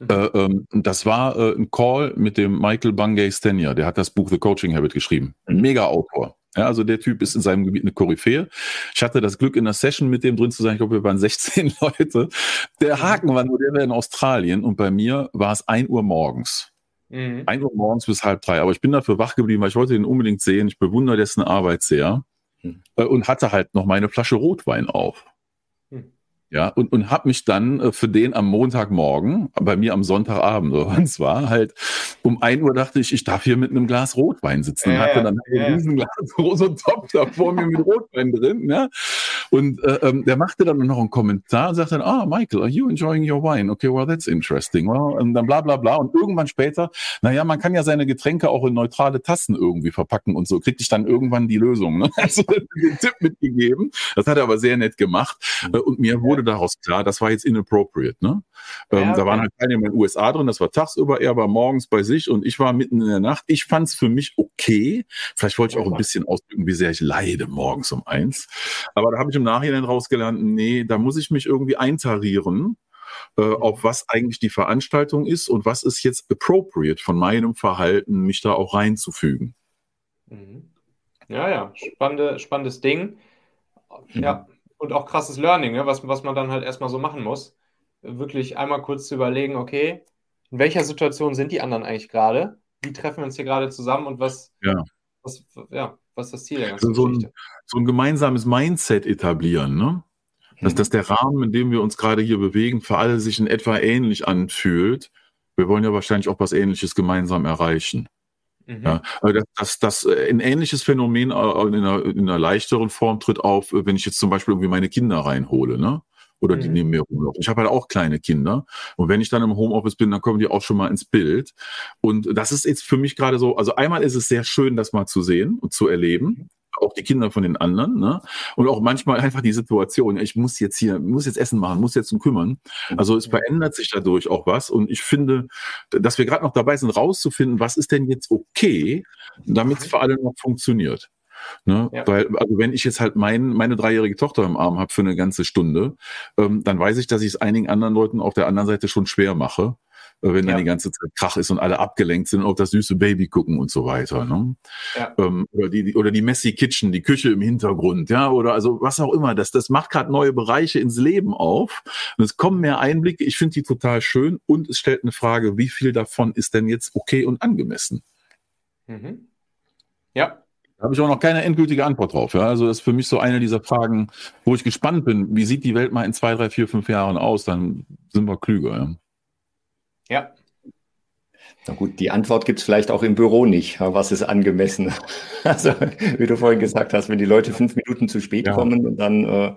Mhm. Äh, ähm, das war äh, ein Call mit dem Michael Bungay Stenier, der hat das Buch The Coaching Habit geschrieben. Ein mhm. mega Autor. Ja, also der Typ ist in seinem Gebiet eine Koryphäe. Ich hatte das Glück, in einer Session mit dem drin zu sein. Ich glaube, wir waren *laughs* 16 Leute. Der mhm. Haken war nur, der war in Australien und bei mir war es 1 Uhr morgens. Mhm. 1 Uhr morgens bis halb drei. Aber ich bin dafür wach geblieben, weil ich wollte ihn unbedingt sehen. Ich bewundere dessen Arbeit sehr. Mhm. Und hatte halt noch meine Flasche Rotwein auf. Ja, und, und habe mich dann äh, für den am Montagmorgen, bei mir am Sonntagabend, so und zwar halt um ein Uhr dachte ich, ich darf hier mit einem Glas Rotwein sitzen. Und hatte dann ein Riesenglas, *laughs* so ein Topf da vor mir mit Rotwein drin. Ja? Und äh, ähm, der machte dann noch einen Kommentar und sagte dann, ah, Michael, are you enjoying your wine? Okay, well, that's interesting. Well, und dann bla bla bla. Und irgendwann später, naja, man kann ja seine Getränke auch in neutrale Tassen irgendwie verpacken und so. Kriegte ich dann irgendwann die Lösung. Ne? *laughs* Also den Tipp mitgegeben. Das hat er aber sehr nett gemacht. Mhm. Und mir wurde daraus klar, das war jetzt inappropriate. Ne? Ähm, ja, okay. Da waren halt Teilnehmer in den USA drin, das war tagsüber, er war morgens bei sich und ich war mitten in der Nacht. Ich fand es für mich okay. Vielleicht wollte ich auch ein bisschen ausdrücken, wie sehr ich leide morgens um eins. Aber da habe ich im Nachhinein rausgelernt, nee, da muss ich mich irgendwie eintarieren. Äh, mhm. auf was eigentlich die Veranstaltung ist und was ist jetzt appropriate von meinem Verhalten, mich da auch reinzufügen. Mhm. Ja, ja, Spannende, spannendes Ding. Ja, und auch krasses Learning, ne? was, was man dann halt erstmal so machen muss. Wirklich einmal kurz zu überlegen, okay, in welcher Situation sind die anderen eigentlich gerade? Wie treffen wir uns hier gerade zusammen und was, ja. was, ja, was ist das Ziel der ganzen so, Geschichte? Ein, so ein gemeinsames Mindset etablieren, ne? Dass, hm. dass der Rahmen, in dem wir uns gerade hier bewegen, für alle sich in etwa ähnlich anfühlt. Wir wollen ja wahrscheinlich auch was Ähnliches gemeinsam erreichen. Mhm. Ja, also das, das, das äh, ein ähnliches Phänomen äh, in einer, in einer leichteren Form tritt auf, äh, wenn ich jetzt zum Beispiel irgendwie meine Kinder reinhole, ne? Oder die mhm. neben mir rumlaufen. Ich habe halt auch kleine Kinder. Und wenn ich dann im Homeoffice bin, dann kommen die auch schon mal ins Bild. Und das ist jetzt für mich gerade so, also einmal ist es sehr schön, das mal zu sehen und zu erleben. Mhm auch die Kinder von den anderen, ne? Und auch manchmal einfach die Situation, ich muss jetzt hier, muss jetzt Essen machen, muss jetzt um kümmern. Also es verändert sich dadurch auch was. Und ich finde, dass wir gerade noch dabei sind, rauszufinden, was ist denn jetzt okay, damit es für alle noch funktioniert. Ne? Ja. Weil, also wenn ich jetzt halt mein, meine dreijährige Tochter im Arm habe für eine ganze Stunde, ähm, dann weiß ich, dass ich es einigen anderen Leuten auf der anderen Seite schon schwer mache wenn dann die ganze Zeit Krach ist und alle abgelenkt sind und auf das süße Baby gucken und so weiter. Ne? Ja. Ähm, oder, die, oder die Messy Kitchen, die Küche im Hintergrund, ja, oder also was auch immer. Das, das macht gerade neue Bereiche ins Leben auf. Und es kommen mehr Einblicke. Ich finde die total schön und es stellt eine Frage, wie viel davon ist denn jetzt okay und angemessen? Mhm. Ja, da habe ich auch noch keine endgültige Antwort drauf. Ja? Also das ist für mich so eine dieser Fragen, wo ich gespannt bin, wie sieht die Welt mal in zwei, drei, vier, fünf Jahren aus? Dann sind wir klüger. Ja. Ja. Na gut, die Antwort gibt es vielleicht auch im Büro nicht. Was ist angemessen? *laughs* Also, wie du vorhin gesagt hast, wenn die Leute fünf Minuten zu spät ja. kommen und dann, äh,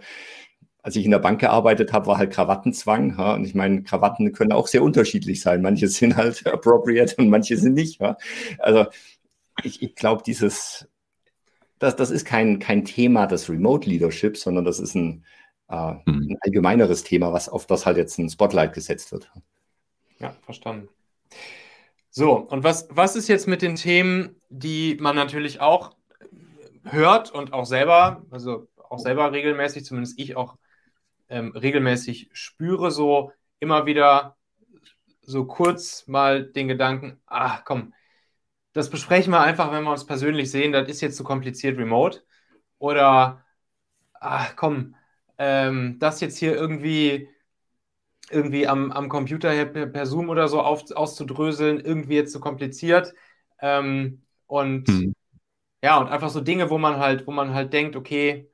als ich in der Bank gearbeitet habe, war halt Krawattenzwang. Ja? Und ich meine, Krawatten können auch sehr unterschiedlich sein. Manche sind halt *laughs* appropriate und manche sind nicht. Ja? Also, ich, ich glaube, dieses, das, das ist kein, kein Thema des Remote Leaderships, sondern das ist ein, äh, mhm. ein allgemeineres Thema, was auf das halt jetzt ein Spotlight gesetzt wird. Ja, verstanden. So, und was, was ist jetzt mit den Themen, die man natürlich auch hört und auch selber, also auch selber regelmäßig, zumindest ich auch ähm, regelmäßig spüre, so immer wieder so kurz mal den Gedanken, ach komm, das besprechen wir einfach, wenn wir uns persönlich sehen, das ist jetzt zu kompliziert remote. Oder, ach komm, ähm, das jetzt hier irgendwie irgendwie am, am Computer per, per Zoom oder so auf, auszudröseln, irgendwie jetzt zu so kompliziert. Ähm, und mhm. ja, und einfach so Dinge, wo man halt, wo man halt denkt, okay,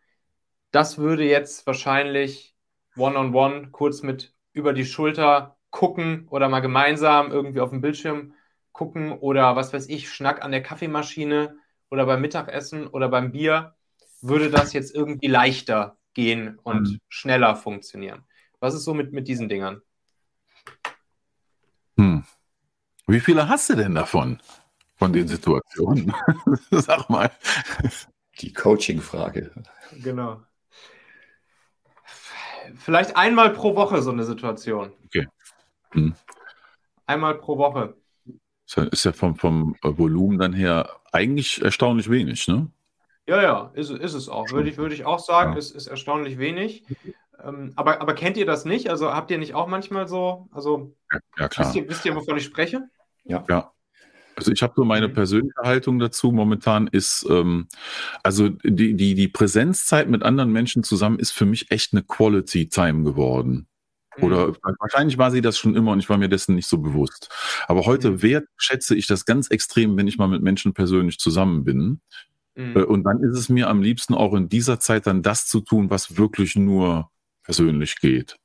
das würde jetzt wahrscheinlich one-on-one -on -one kurz mit über die Schulter gucken oder mal gemeinsam irgendwie auf dem Bildschirm gucken oder was weiß ich, Schnack an der Kaffeemaschine oder beim Mittagessen oder beim Bier, würde das jetzt irgendwie leichter gehen und mhm. schneller funktionieren. Was ist so mit, mit diesen Dingern? Hm. Wie viele hast du denn davon? Von den Situationen? *laughs* Sag mal. Die Coaching-Frage. Genau. Vielleicht einmal pro Woche so eine Situation. Okay. Hm. Einmal pro Woche. Ist ja vom, vom Volumen dann her eigentlich erstaunlich wenig, ne? Ja, ja, ist, ist es auch. Würde ich, würde ich auch sagen, ja. ist, ist erstaunlich wenig. Ähm, aber, aber kennt ihr das nicht? Also habt ihr nicht auch manchmal so, also ja, ja klar. Wisst ihr, wisst ihr, wovon ich spreche? Ja. ja. Also ich habe so meine mhm. persönliche Haltung dazu momentan ist, ähm, also die, die, die Präsenzzeit mit anderen Menschen zusammen ist für mich echt eine Quality Time geworden. Oder mhm. wahrscheinlich war sie das schon immer und ich war mir dessen nicht so bewusst. Aber heute mhm. wertschätze ich das ganz extrem, wenn ich mal mit Menschen persönlich zusammen bin. Mhm. Äh, und dann ist es mir am liebsten auch in dieser Zeit dann das zu tun, was wirklich nur persönlich geht.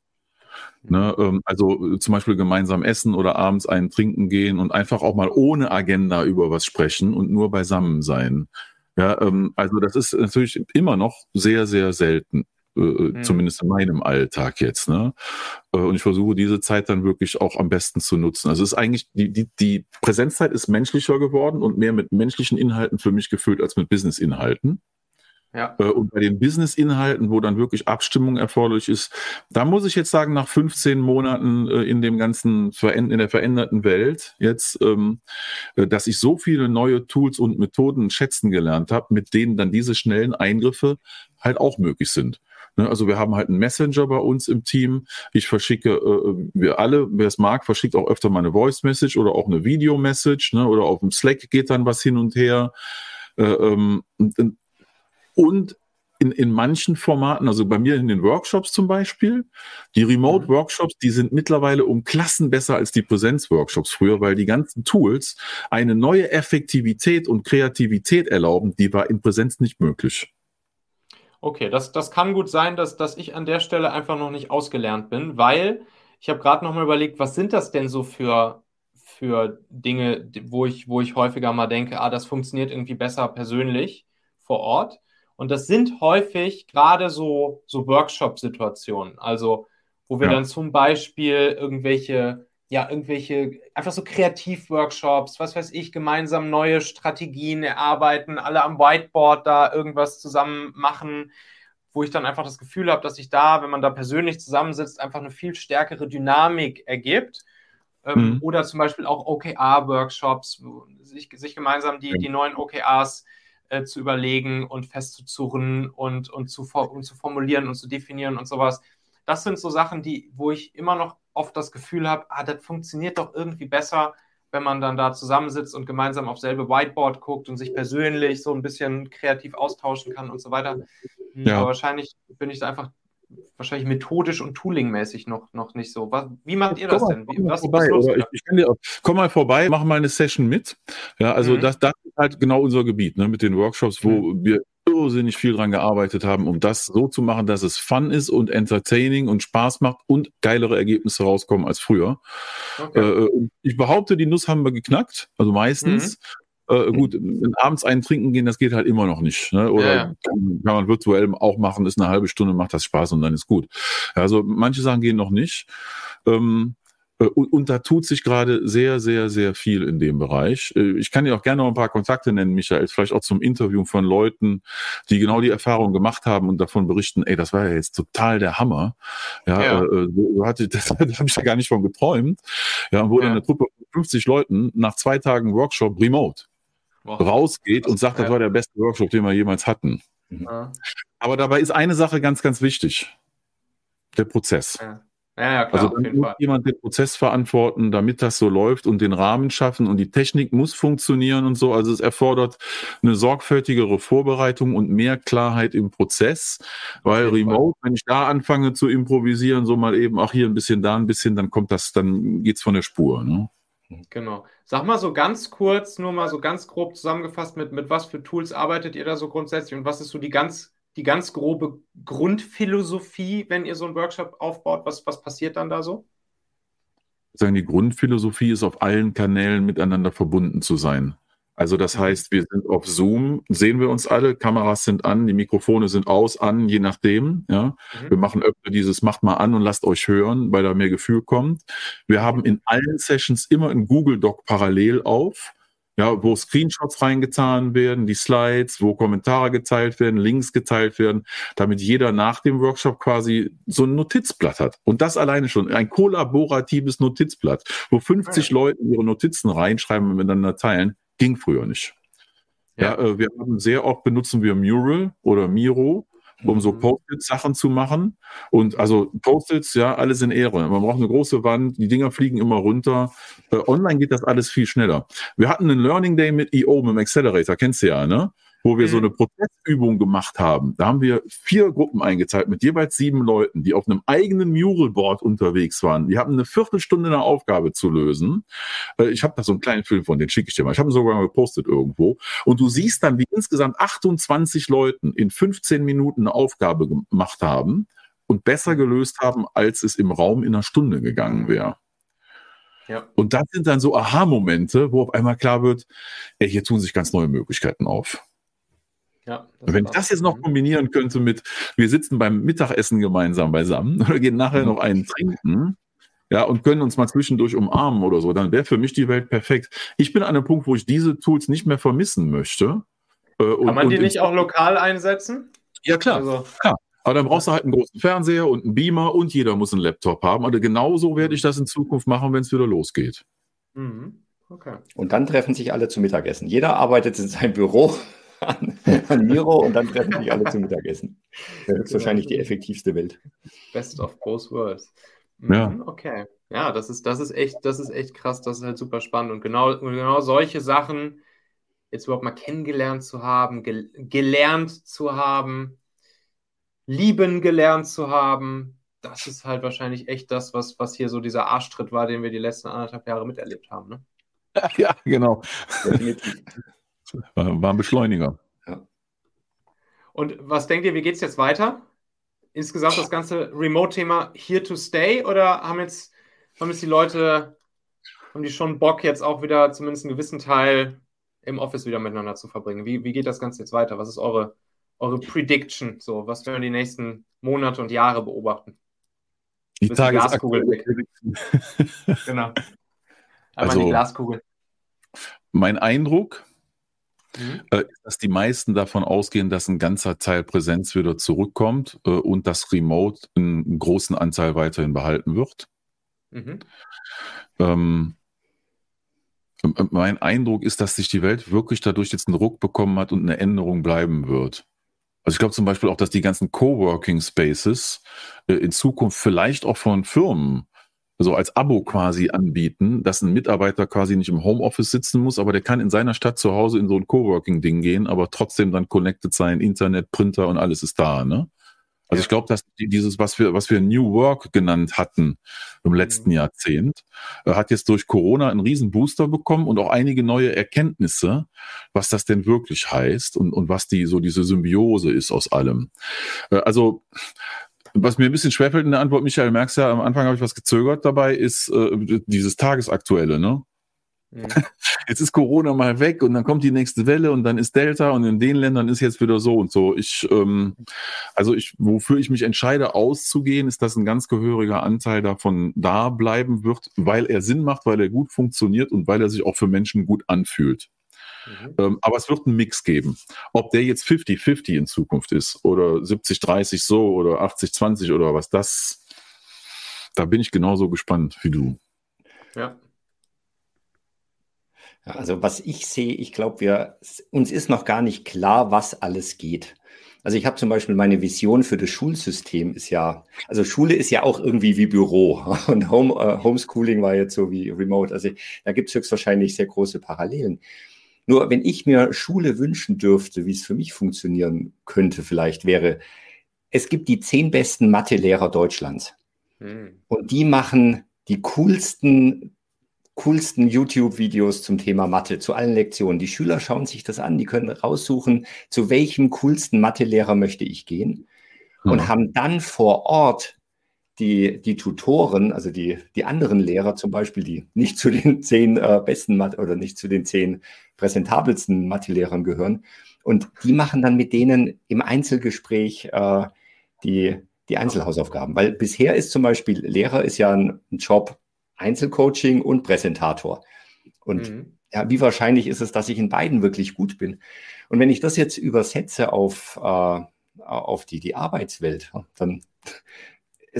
Ne, ähm, also äh, zum Beispiel gemeinsam essen oder abends einen trinken gehen und einfach auch mal ohne Agenda über was sprechen und nur beisammen sein. Ja, ähm, also das ist natürlich immer noch sehr, sehr selten. Äh, mhm. zumindest in meinem Alltag jetzt. Ne? Äh, und ich versuche diese Zeit dann wirklich auch am besten zu nutzen. Also es ist eigentlich, die, die, die Präsenzzeit ist menschlicher geworden und mehr mit menschlichen Inhalten für mich gefüllt als mit Business-Inhalten. Ja. Äh, und bei den Business-Inhalten, wo dann wirklich Abstimmung erforderlich ist, da muss ich jetzt sagen, nach 15 Monaten in dem ganzen, in der veränderten Welt jetzt, ähm, dass ich so viele neue Tools und Methoden schätzen gelernt habe, mit denen dann diese schnellen Eingriffe halt auch möglich sind. Ne, also wir haben halt einen Messenger bei uns im Team. Ich verschicke, äh, wir alle, wer es mag, verschickt auch öfter mal eine Voice Message oder auch eine Video Message. Ne, oder auf dem Slack geht dann was hin und her. Äh, ähm, und in, in manchen Formaten, also bei mir in den Workshops zum Beispiel, die Remote-Workshops, die sind mittlerweile um Klassen besser als die Präsenz-Workshops früher, weil die ganzen Tools eine neue Effektivität und Kreativität erlauben, die war in Präsenz nicht möglich. Okay, das, das kann gut sein, dass, dass ich an der Stelle einfach noch nicht ausgelernt bin, weil ich habe gerade noch mal überlegt, was sind das denn so für, für Dinge, wo ich, wo ich häufiger mal denke, ah, das funktioniert irgendwie besser persönlich vor Ort. Und das sind häufig gerade so, so Workshop-Situationen, also wo wir ja. dann zum Beispiel irgendwelche ja, irgendwelche, einfach so Kreativworkshops, was weiß ich, gemeinsam neue Strategien erarbeiten, alle am Whiteboard da irgendwas zusammen machen, wo ich dann einfach das Gefühl habe, dass sich da, wenn man da persönlich zusammensitzt, einfach eine viel stärkere Dynamik ergibt. Ähm, mhm. Oder zum Beispiel auch OKR-Workshops, sich, sich gemeinsam die, die neuen OKRs äh, zu überlegen und festzuzurren und, und, zu, und zu formulieren und zu definieren und sowas. Das sind so Sachen, die, wo ich immer noch oft das Gefühl habe, ah, das funktioniert doch irgendwie besser, wenn man dann da zusammensitzt und gemeinsam auf selbe Whiteboard guckt und sich persönlich so ein bisschen kreativ austauschen kann und so weiter. Hm, ja. Aber wahrscheinlich bin ich da einfach wahrscheinlich methodisch und toolingmäßig noch, noch nicht so. Was, wie macht ihr das komm denn? Wie, was, vorbei, was ich, ich dir, komm mal vorbei, mach mal eine Session mit. Ja, also mhm. das, das halt genau unser Gebiet, ne, mit den Workshops, wo mhm. wir irrsinnig viel dran gearbeitet haben, um das so zu machen, dass es fun ist und entertaining und Spaß macht und geilere Ergebnisse rauskommen als früher. Okay. Äh, ich behaupte, die Nuss haben wir geknackt, also meistens. Mhm. Äh, gut, abends einen trinken gehen, das geht halt immer noch nicht. Ne? Oder ja. Kann, kann, man virtuell auch machen, ist eine halbe Stunde, macht das Spaß und dann ist gut. Also manche Sachen gehen noch nicht. Ähm, äh, und, und, da tut sich gerade sehr, sehr, sehr viel in dem Bereich. Äh, ich kann dir auch gerne noch ein paar Kontakte nennen, Michael, vielleicht auch zum Interview von Leuten, die genau die Erfahrung gemacht haben und davon berichten, ey, das war ja jetzt total der Hammer. Ja, ja. Äh, so hatte, *laughs* das, das habe ich ja gar nicht von geträumt. Ja, wo ja. dann eine Truppe von 50 Leuten nach zwei Tagen Workshop remote wow. rausgeht und sagt, das war der beste Workshop, den wir jemals hatten. Ja. Aber dabei ist eine Sache ganz, ganz wichtig. Der Prozess. Ja. Ja, ja, klar, also dann muss Fall. jemand den Prozess verantworten, damit das so läuft und den Rahmen schaffen und die Technik muss funktionieren und so. Also es erfordert eine sorgfältigere Vorbereitung und mehr Klarheit im Prozess, weil Remote, wenn ich da anfange zu improvisieren, so mal eben, ach hier ein bisschen, da ein bisschen, dann kommt das, dann geht's von der Spur. Ne? Genau. Sag mal so ganz kurz, nur mal so ganz grob zusammengefasst, mit, mit was für Tools arbeitet ihr da so grundsätzlich und was ist so die ganz die ganz grobe Grundphilosophie, wenn ihr so einen Workshop aufbaut? Was, was passiert dann da so? Sagen, die Grundphilosophie ist, auf allen Kanälen miteinander verbunden zu sein. Also das mhm. heißt, wir sind auf Zoom, sehen wir uns alle, Kameras sind an, die Mikrofone sind aus, an, je nachdem. Ja. Mhm. Wir machen öfter dieses, macht mal an und lasst euch hören, weil da mehr Gefühl kommt. Wir haben in allen Sessions immer ein Google Doc parallel auf ja, wo Screenshots reingetan werden, die Slides, wo Kommentare geteilt werden, Links geteilt werden, damit jeder nach dem Workshop quasi so ein Notizblatt hat. Und das alleine schon, ein kollaboratives Notizblatt, wo 50 ja. Leute ihre Notizen reinschreiben und miteinander teilen, ging früher nicht. Ja, ja äh, wir haben sehr oft benutzen wir Mural oder Miro, um so mhm. Post-it-Sachen zu machen. Und also Post-its, ja, alles in Ehre. Man braucht eine große Wand, die Dinger fliegen immer runter. Äh, online geht das alles viel schneller. Wir hatten einen Learning Day mit EO, mit dem Accelerator, kennst du ja, ne? Wo wir mhm. so eine Prozessübung gemacht haben. Da haben wir vier Gruppen eingeteilt mit jeweils sieben Leuten, die auf einem eigenen Muralboard unterwegs waren. Die hatten eine Viertelstunde eine Aufgabe zu lösen. Äh, ich habe da so einen kleinen Film von, den schicke ich dir mal. Ich habe ihn sogar mal gepostet irgendwo. Und du siehst dann, wie insgesamt 28 Leuten in 15 Minuten eine Aufgabe gemacht haben und besser gelöst haben, als es im Raum in einer Stunde gegangen wäre. Ja. Und das sind dann so Aha-Momente, wo auf einmal klar wird, ey, hier tun sich ganz neue Möglichkeiten auf. Ja, Wenn ich das jetzt noch kombinieren könnte mit, wir sitzen beim Mittagessen gemeinsam beisammen *laughs* oder gehen nachher mhm. noch einen trinken, ja, und können uns mal zwischendurch umarmen oder so, dann wäre für mich die Welt perfekt. Ich bin an einem Punkt, wo ich diese Tools nicht mehr vermissen möchte. Äh, Kann und, man die nicht auch lokal einsetzen? Ja, klar. Also, klar. Aber dann brauchst du halt einen großen Fernseher und einen Beamer und jeder muss einen Laptop haben. Also genauso werde ich das in Zukunft machen, wenn es wieder losgeht. Mhm. Okay. Und dann treffen sich alle zum Mittagessen. Jeder arbeitet in seinem Büro an, an Miro und dann treffen sich alle zum Mittagessen. Das ist wahrscheinlich die effektivste Welt. Best of both worlds. Mhm, ja. Okay. Ja, das ist, das ist echt, das ist echt krass, das ist halt super spannend. Und genau, genau solche Sachen jetzt überhaupt mal kennengelernt zu haben, gel gelernt zu haben, lieben gelernt zu haben. Das ist halt wahrscheinlich echt das, was, was hier so dieser Arschtritt war, den wir die letzten anderthalb Jahre miterlebt haben. Ne? *laughs* Ja, genau. War, war ein Beschleuniger. Ja. Und was denkt ihr, wie geht es jetzt weiter? Insgesamt das ganze Remote-Thema here to stay oder haben jetzt, haben jetzt die Leute, haben die schon Bock, jetzt auch wieder zumindest einen gewissen Teil im Office wieder miteinander zu verbringen? Wie, wie geht das Ganze jetzt weiter? Was ist eure eure Prediction? So, was werden wir die nächsten Monate und Jahre beobachten? Die Tageskugel weg. *laughs* genau. Einmal also, die Glaskugel. Mein Eindruck mhm. äh, dass die meisten davon ausgehen, dass ein ganzer Teil Präsenz wieder zurückkommt äh, und dass Remote einen, einen, großen Anteil weiterhin behalten wird. Mhm. Ähm, mein Eindruck ist, dass sich die Welt wirklich dadurch jetzt einen Ruck bekommen hat und eine Änderung bleiben wird. Also ich glaube zum Beispiel auch, dass die ganzen Coworking Spaces äh, in Zukunft vielleicht auch von Firmen so als Abo quasi anbieten, dass ein Mitarbeiter quasi nicht im Homeoffice sitzen muss, aber der kann in seiner Stadt zu Hause in so ein Coworking-Ding gehen, aber trotzdem dann connected sein, Internet, Printer und alles ist da, ne? Also ja. ich glaube, dass dieses, was wir, was wir New Work genannt hatten im letzten mhm. Jahrzehnt, äh, hat jetzt durch Corona einen riesen Booster bekommen und auch einige neue Erkenntnisse, was das denn wirklich heißt und, und was die, so diese Symbiose ist aus allem. Äh, also, was mir ein bisschen schwerfällt in der Antwort, Michael, merkst ja, am Anfang habe ich was gezögert dabei, ist äh, dieses Tagesaktuelle, ne? Mhm. *laughs* Jetzt ist Corona mal weg und dann kommt die nächste Welle und dann ist Delta und in den Ländern ist jetzt wieder so und so. Ich, ähm, also ich, wofür ich mich entscheide, auszugehen, ist, dass ein ganz gehöriger Anteil davon da bleiben wird, weil er Sinn macht, weil er gut funktioniert und weil er sich auch für Menschen gut anfühlt. Mhm. Ähm, aber es wird einen Mix geben. Ob der jetzt 50-50 in Zukunft ist oder 70-30 so oder 80-20 oder was, das, da bin ich genauso gespannt wie du. Ja. Also was ich sehe, ich glaube, wir uns ist noch gar nicht klar, was alles geht. Also ich habe zum Beispiel meine Vision für das Schulsystem ist ja, also Schule ist ja auch irgendwie wie Büro *laughs* und Home, äh, Homeschooling war jetzt so wie Remote. Also da gibt es höchstwahrscheinlich sehr große Parallelen. Nur wenn ich mir Schule wünschen dürfte, wie es für mich funktionieren könnte, vielleicht wäre, es gibt die zehn besten Mathelehrer Deutschlands. Hm. Und die machen die coolsten coolsten YouTube-Videos zum Thema Mathe, zu allen Lektionen. Die Schüler schauen sich das an, die können raussuchen, zu welchem coolsten Mathelehrer möchte ich gehen mhm. und haben dann vor Ort die, die Tutoren, also die, die anderen Lehrer zum Beispiel, die nicht zu den zehn äh, besten Mathe oder nicht zu den zehn präsentabelsten Mathelehrern gehören. Und die machen dann mit denen im Einzelgespräch äh, die, die Einzelhausaufgaben. Weil bisher ist zum Beispiel Lehrer ist ja ein, ein Job, Einzelcoaching und Präsentator. Und mhm. ja, wie wahrscheinlich ist es, dass ich in beiden wirklich gut bin? Und wenn ich das jetzt übersetze auf, äh, auf die, die Arbeitswelt, dann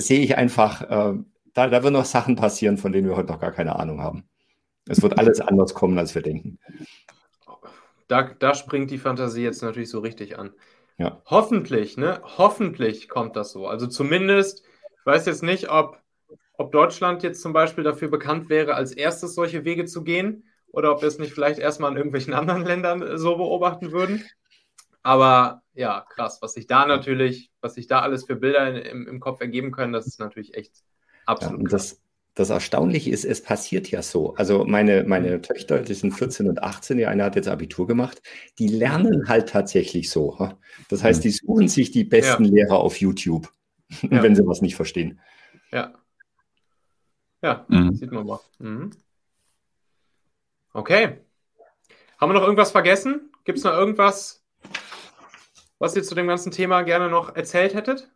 sehe ich einfach, äh, da, da werden noch Sachen passieren, von denen wir heute noch gar keine Ahnung haben. Es wird alles anders kommen, als wir denken. Da, da springt die Fantasie jetzt natürlich so richtig an. Ja. Hoffentlich, ne? Hoffentlich kommt das so. Also zumindest, ich weiß jetzt nicht, ob ob Deutschland jetzt zum Beispiel dafür bekannt wäre, als erstes solche Wege zu gehen oder ob wir es nicht vielleicht erstmal in irgendwelchen anderen Ländern so beobachten würden. Aber ja, krass, was sich da natürlich, was sich da alles für Bilder im, im Kopf ergeben können, das ist natürlich echt absolut. Ja, das, das Erstaunliche ist, es passiert ja so. Also meine, meine Töchter, die sind 14 und 18, die eine hat jetzt Abitur gemacht, die lernen halt tatsächlich so. Das heißt, die suchen sich die besten ja. Lehrer auf YouTube, *laughs* ja. wenn sie was nicht verstehen. Ja. Ja, mhm. sieht man mal. Mhm. Okay. Haben wir noch irgendwas vergessen? Gibt es noch irgendwas, was ihr zu dem ganzen Thema gerne noch erzählt hättet?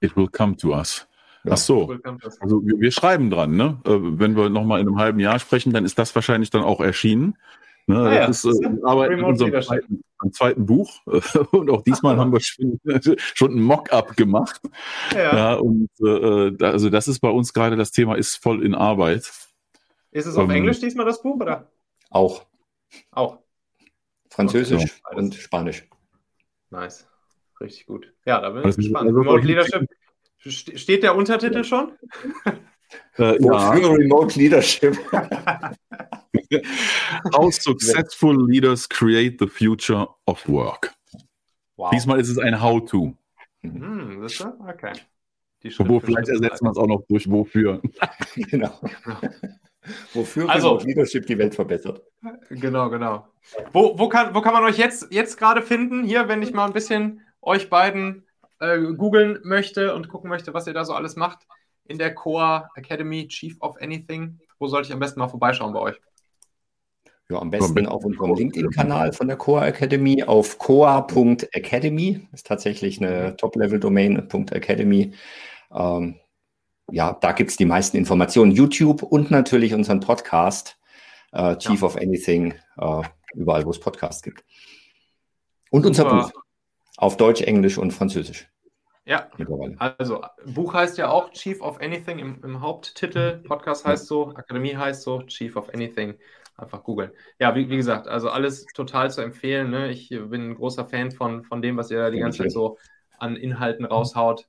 It will come to us. Ach so. Also wir, wir, schreiben dran, ne? Äh, wenn wir nochmal in einem halben Jahr sprechen, dann ist das wahrscheinlich dann auch erschienen. Ne? Ah, ja. das ist, äh, aber in unserem zweiten, zweiten, Buch. *laughs* und auch diesmal haben wir schon, *laughs* schon ein Mock-up gemacht. Ja. ja und äh, also das ist bei uns gerade, das Thema ist voll in Arbeit. Ist es auf ähm, Englisch diesmal das Buch, oder? Auch. Auch. Französisch okay. und Spanisch. Nice. Richtig gut. Ja, da bin ich also, gespannt. Also, Remote Leadership. Steht der Untertitel schon? Äh, ja. Remote Leadership. *laughs* How successful leaders create the future of work. Wow. Diesmal ist es ein How-to. Hm, okay. Wo vielleicht ersetzen wir es auch noch durch Wofür. *laughs* genau. Wofür also, Leadership die Welt verbessert. Genau, genau. Wo, wo, kann, wo kann man euch jetzt, jetzt gerade finden? Hier, wenn ich mal ein bisschen euch beiden äh, googeln möchte und gucken möchte, was ihr da so alles macht in der Core Academy, Chief of Anything. Wo sollte ich am besten mal vorbeischauen bei euch? Ja, am besten auf unserem LinkedIn-Kanal von der Core Academy auf coa.academy. Ist tatsächlich eine Top-Level-Domain, .academy. Ähm, ja, da gibt es die meisten Informationen. YouTube und natürlich unseren Podcast, äh, Chief ja. of Anything, äh, überall, wo es Podcasts gibt. Und unser Buch auf Deutsch, Englisch und Französisch. Ja, also Buch heißt ja auch Chief of Anything im, im Haupttitel, Podcast heißt so, Akademie heißt so, Chief of Anything. Einfach googeln. Ja, wie, wie, gesagt, also alles total zu empfehlen. Ne? Ich bin ein großer Fan von, von dem, was ihr da die ganze Zeit so an Inhalten raushaut.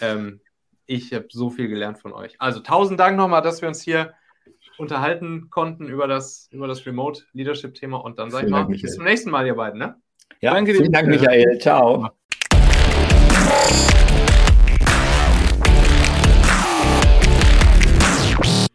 Ähm, ich habe so viel gelernt von euch. Also tausend Dank nochmal, dass wir uns hier unterhalten konnten über das, über das Remote Leadership Thema und dann sage ich mal, bis zum nächsten Mal, ihr beiden. Ne? Ja, Danke vielen dir. Dank, Michael. Ciao.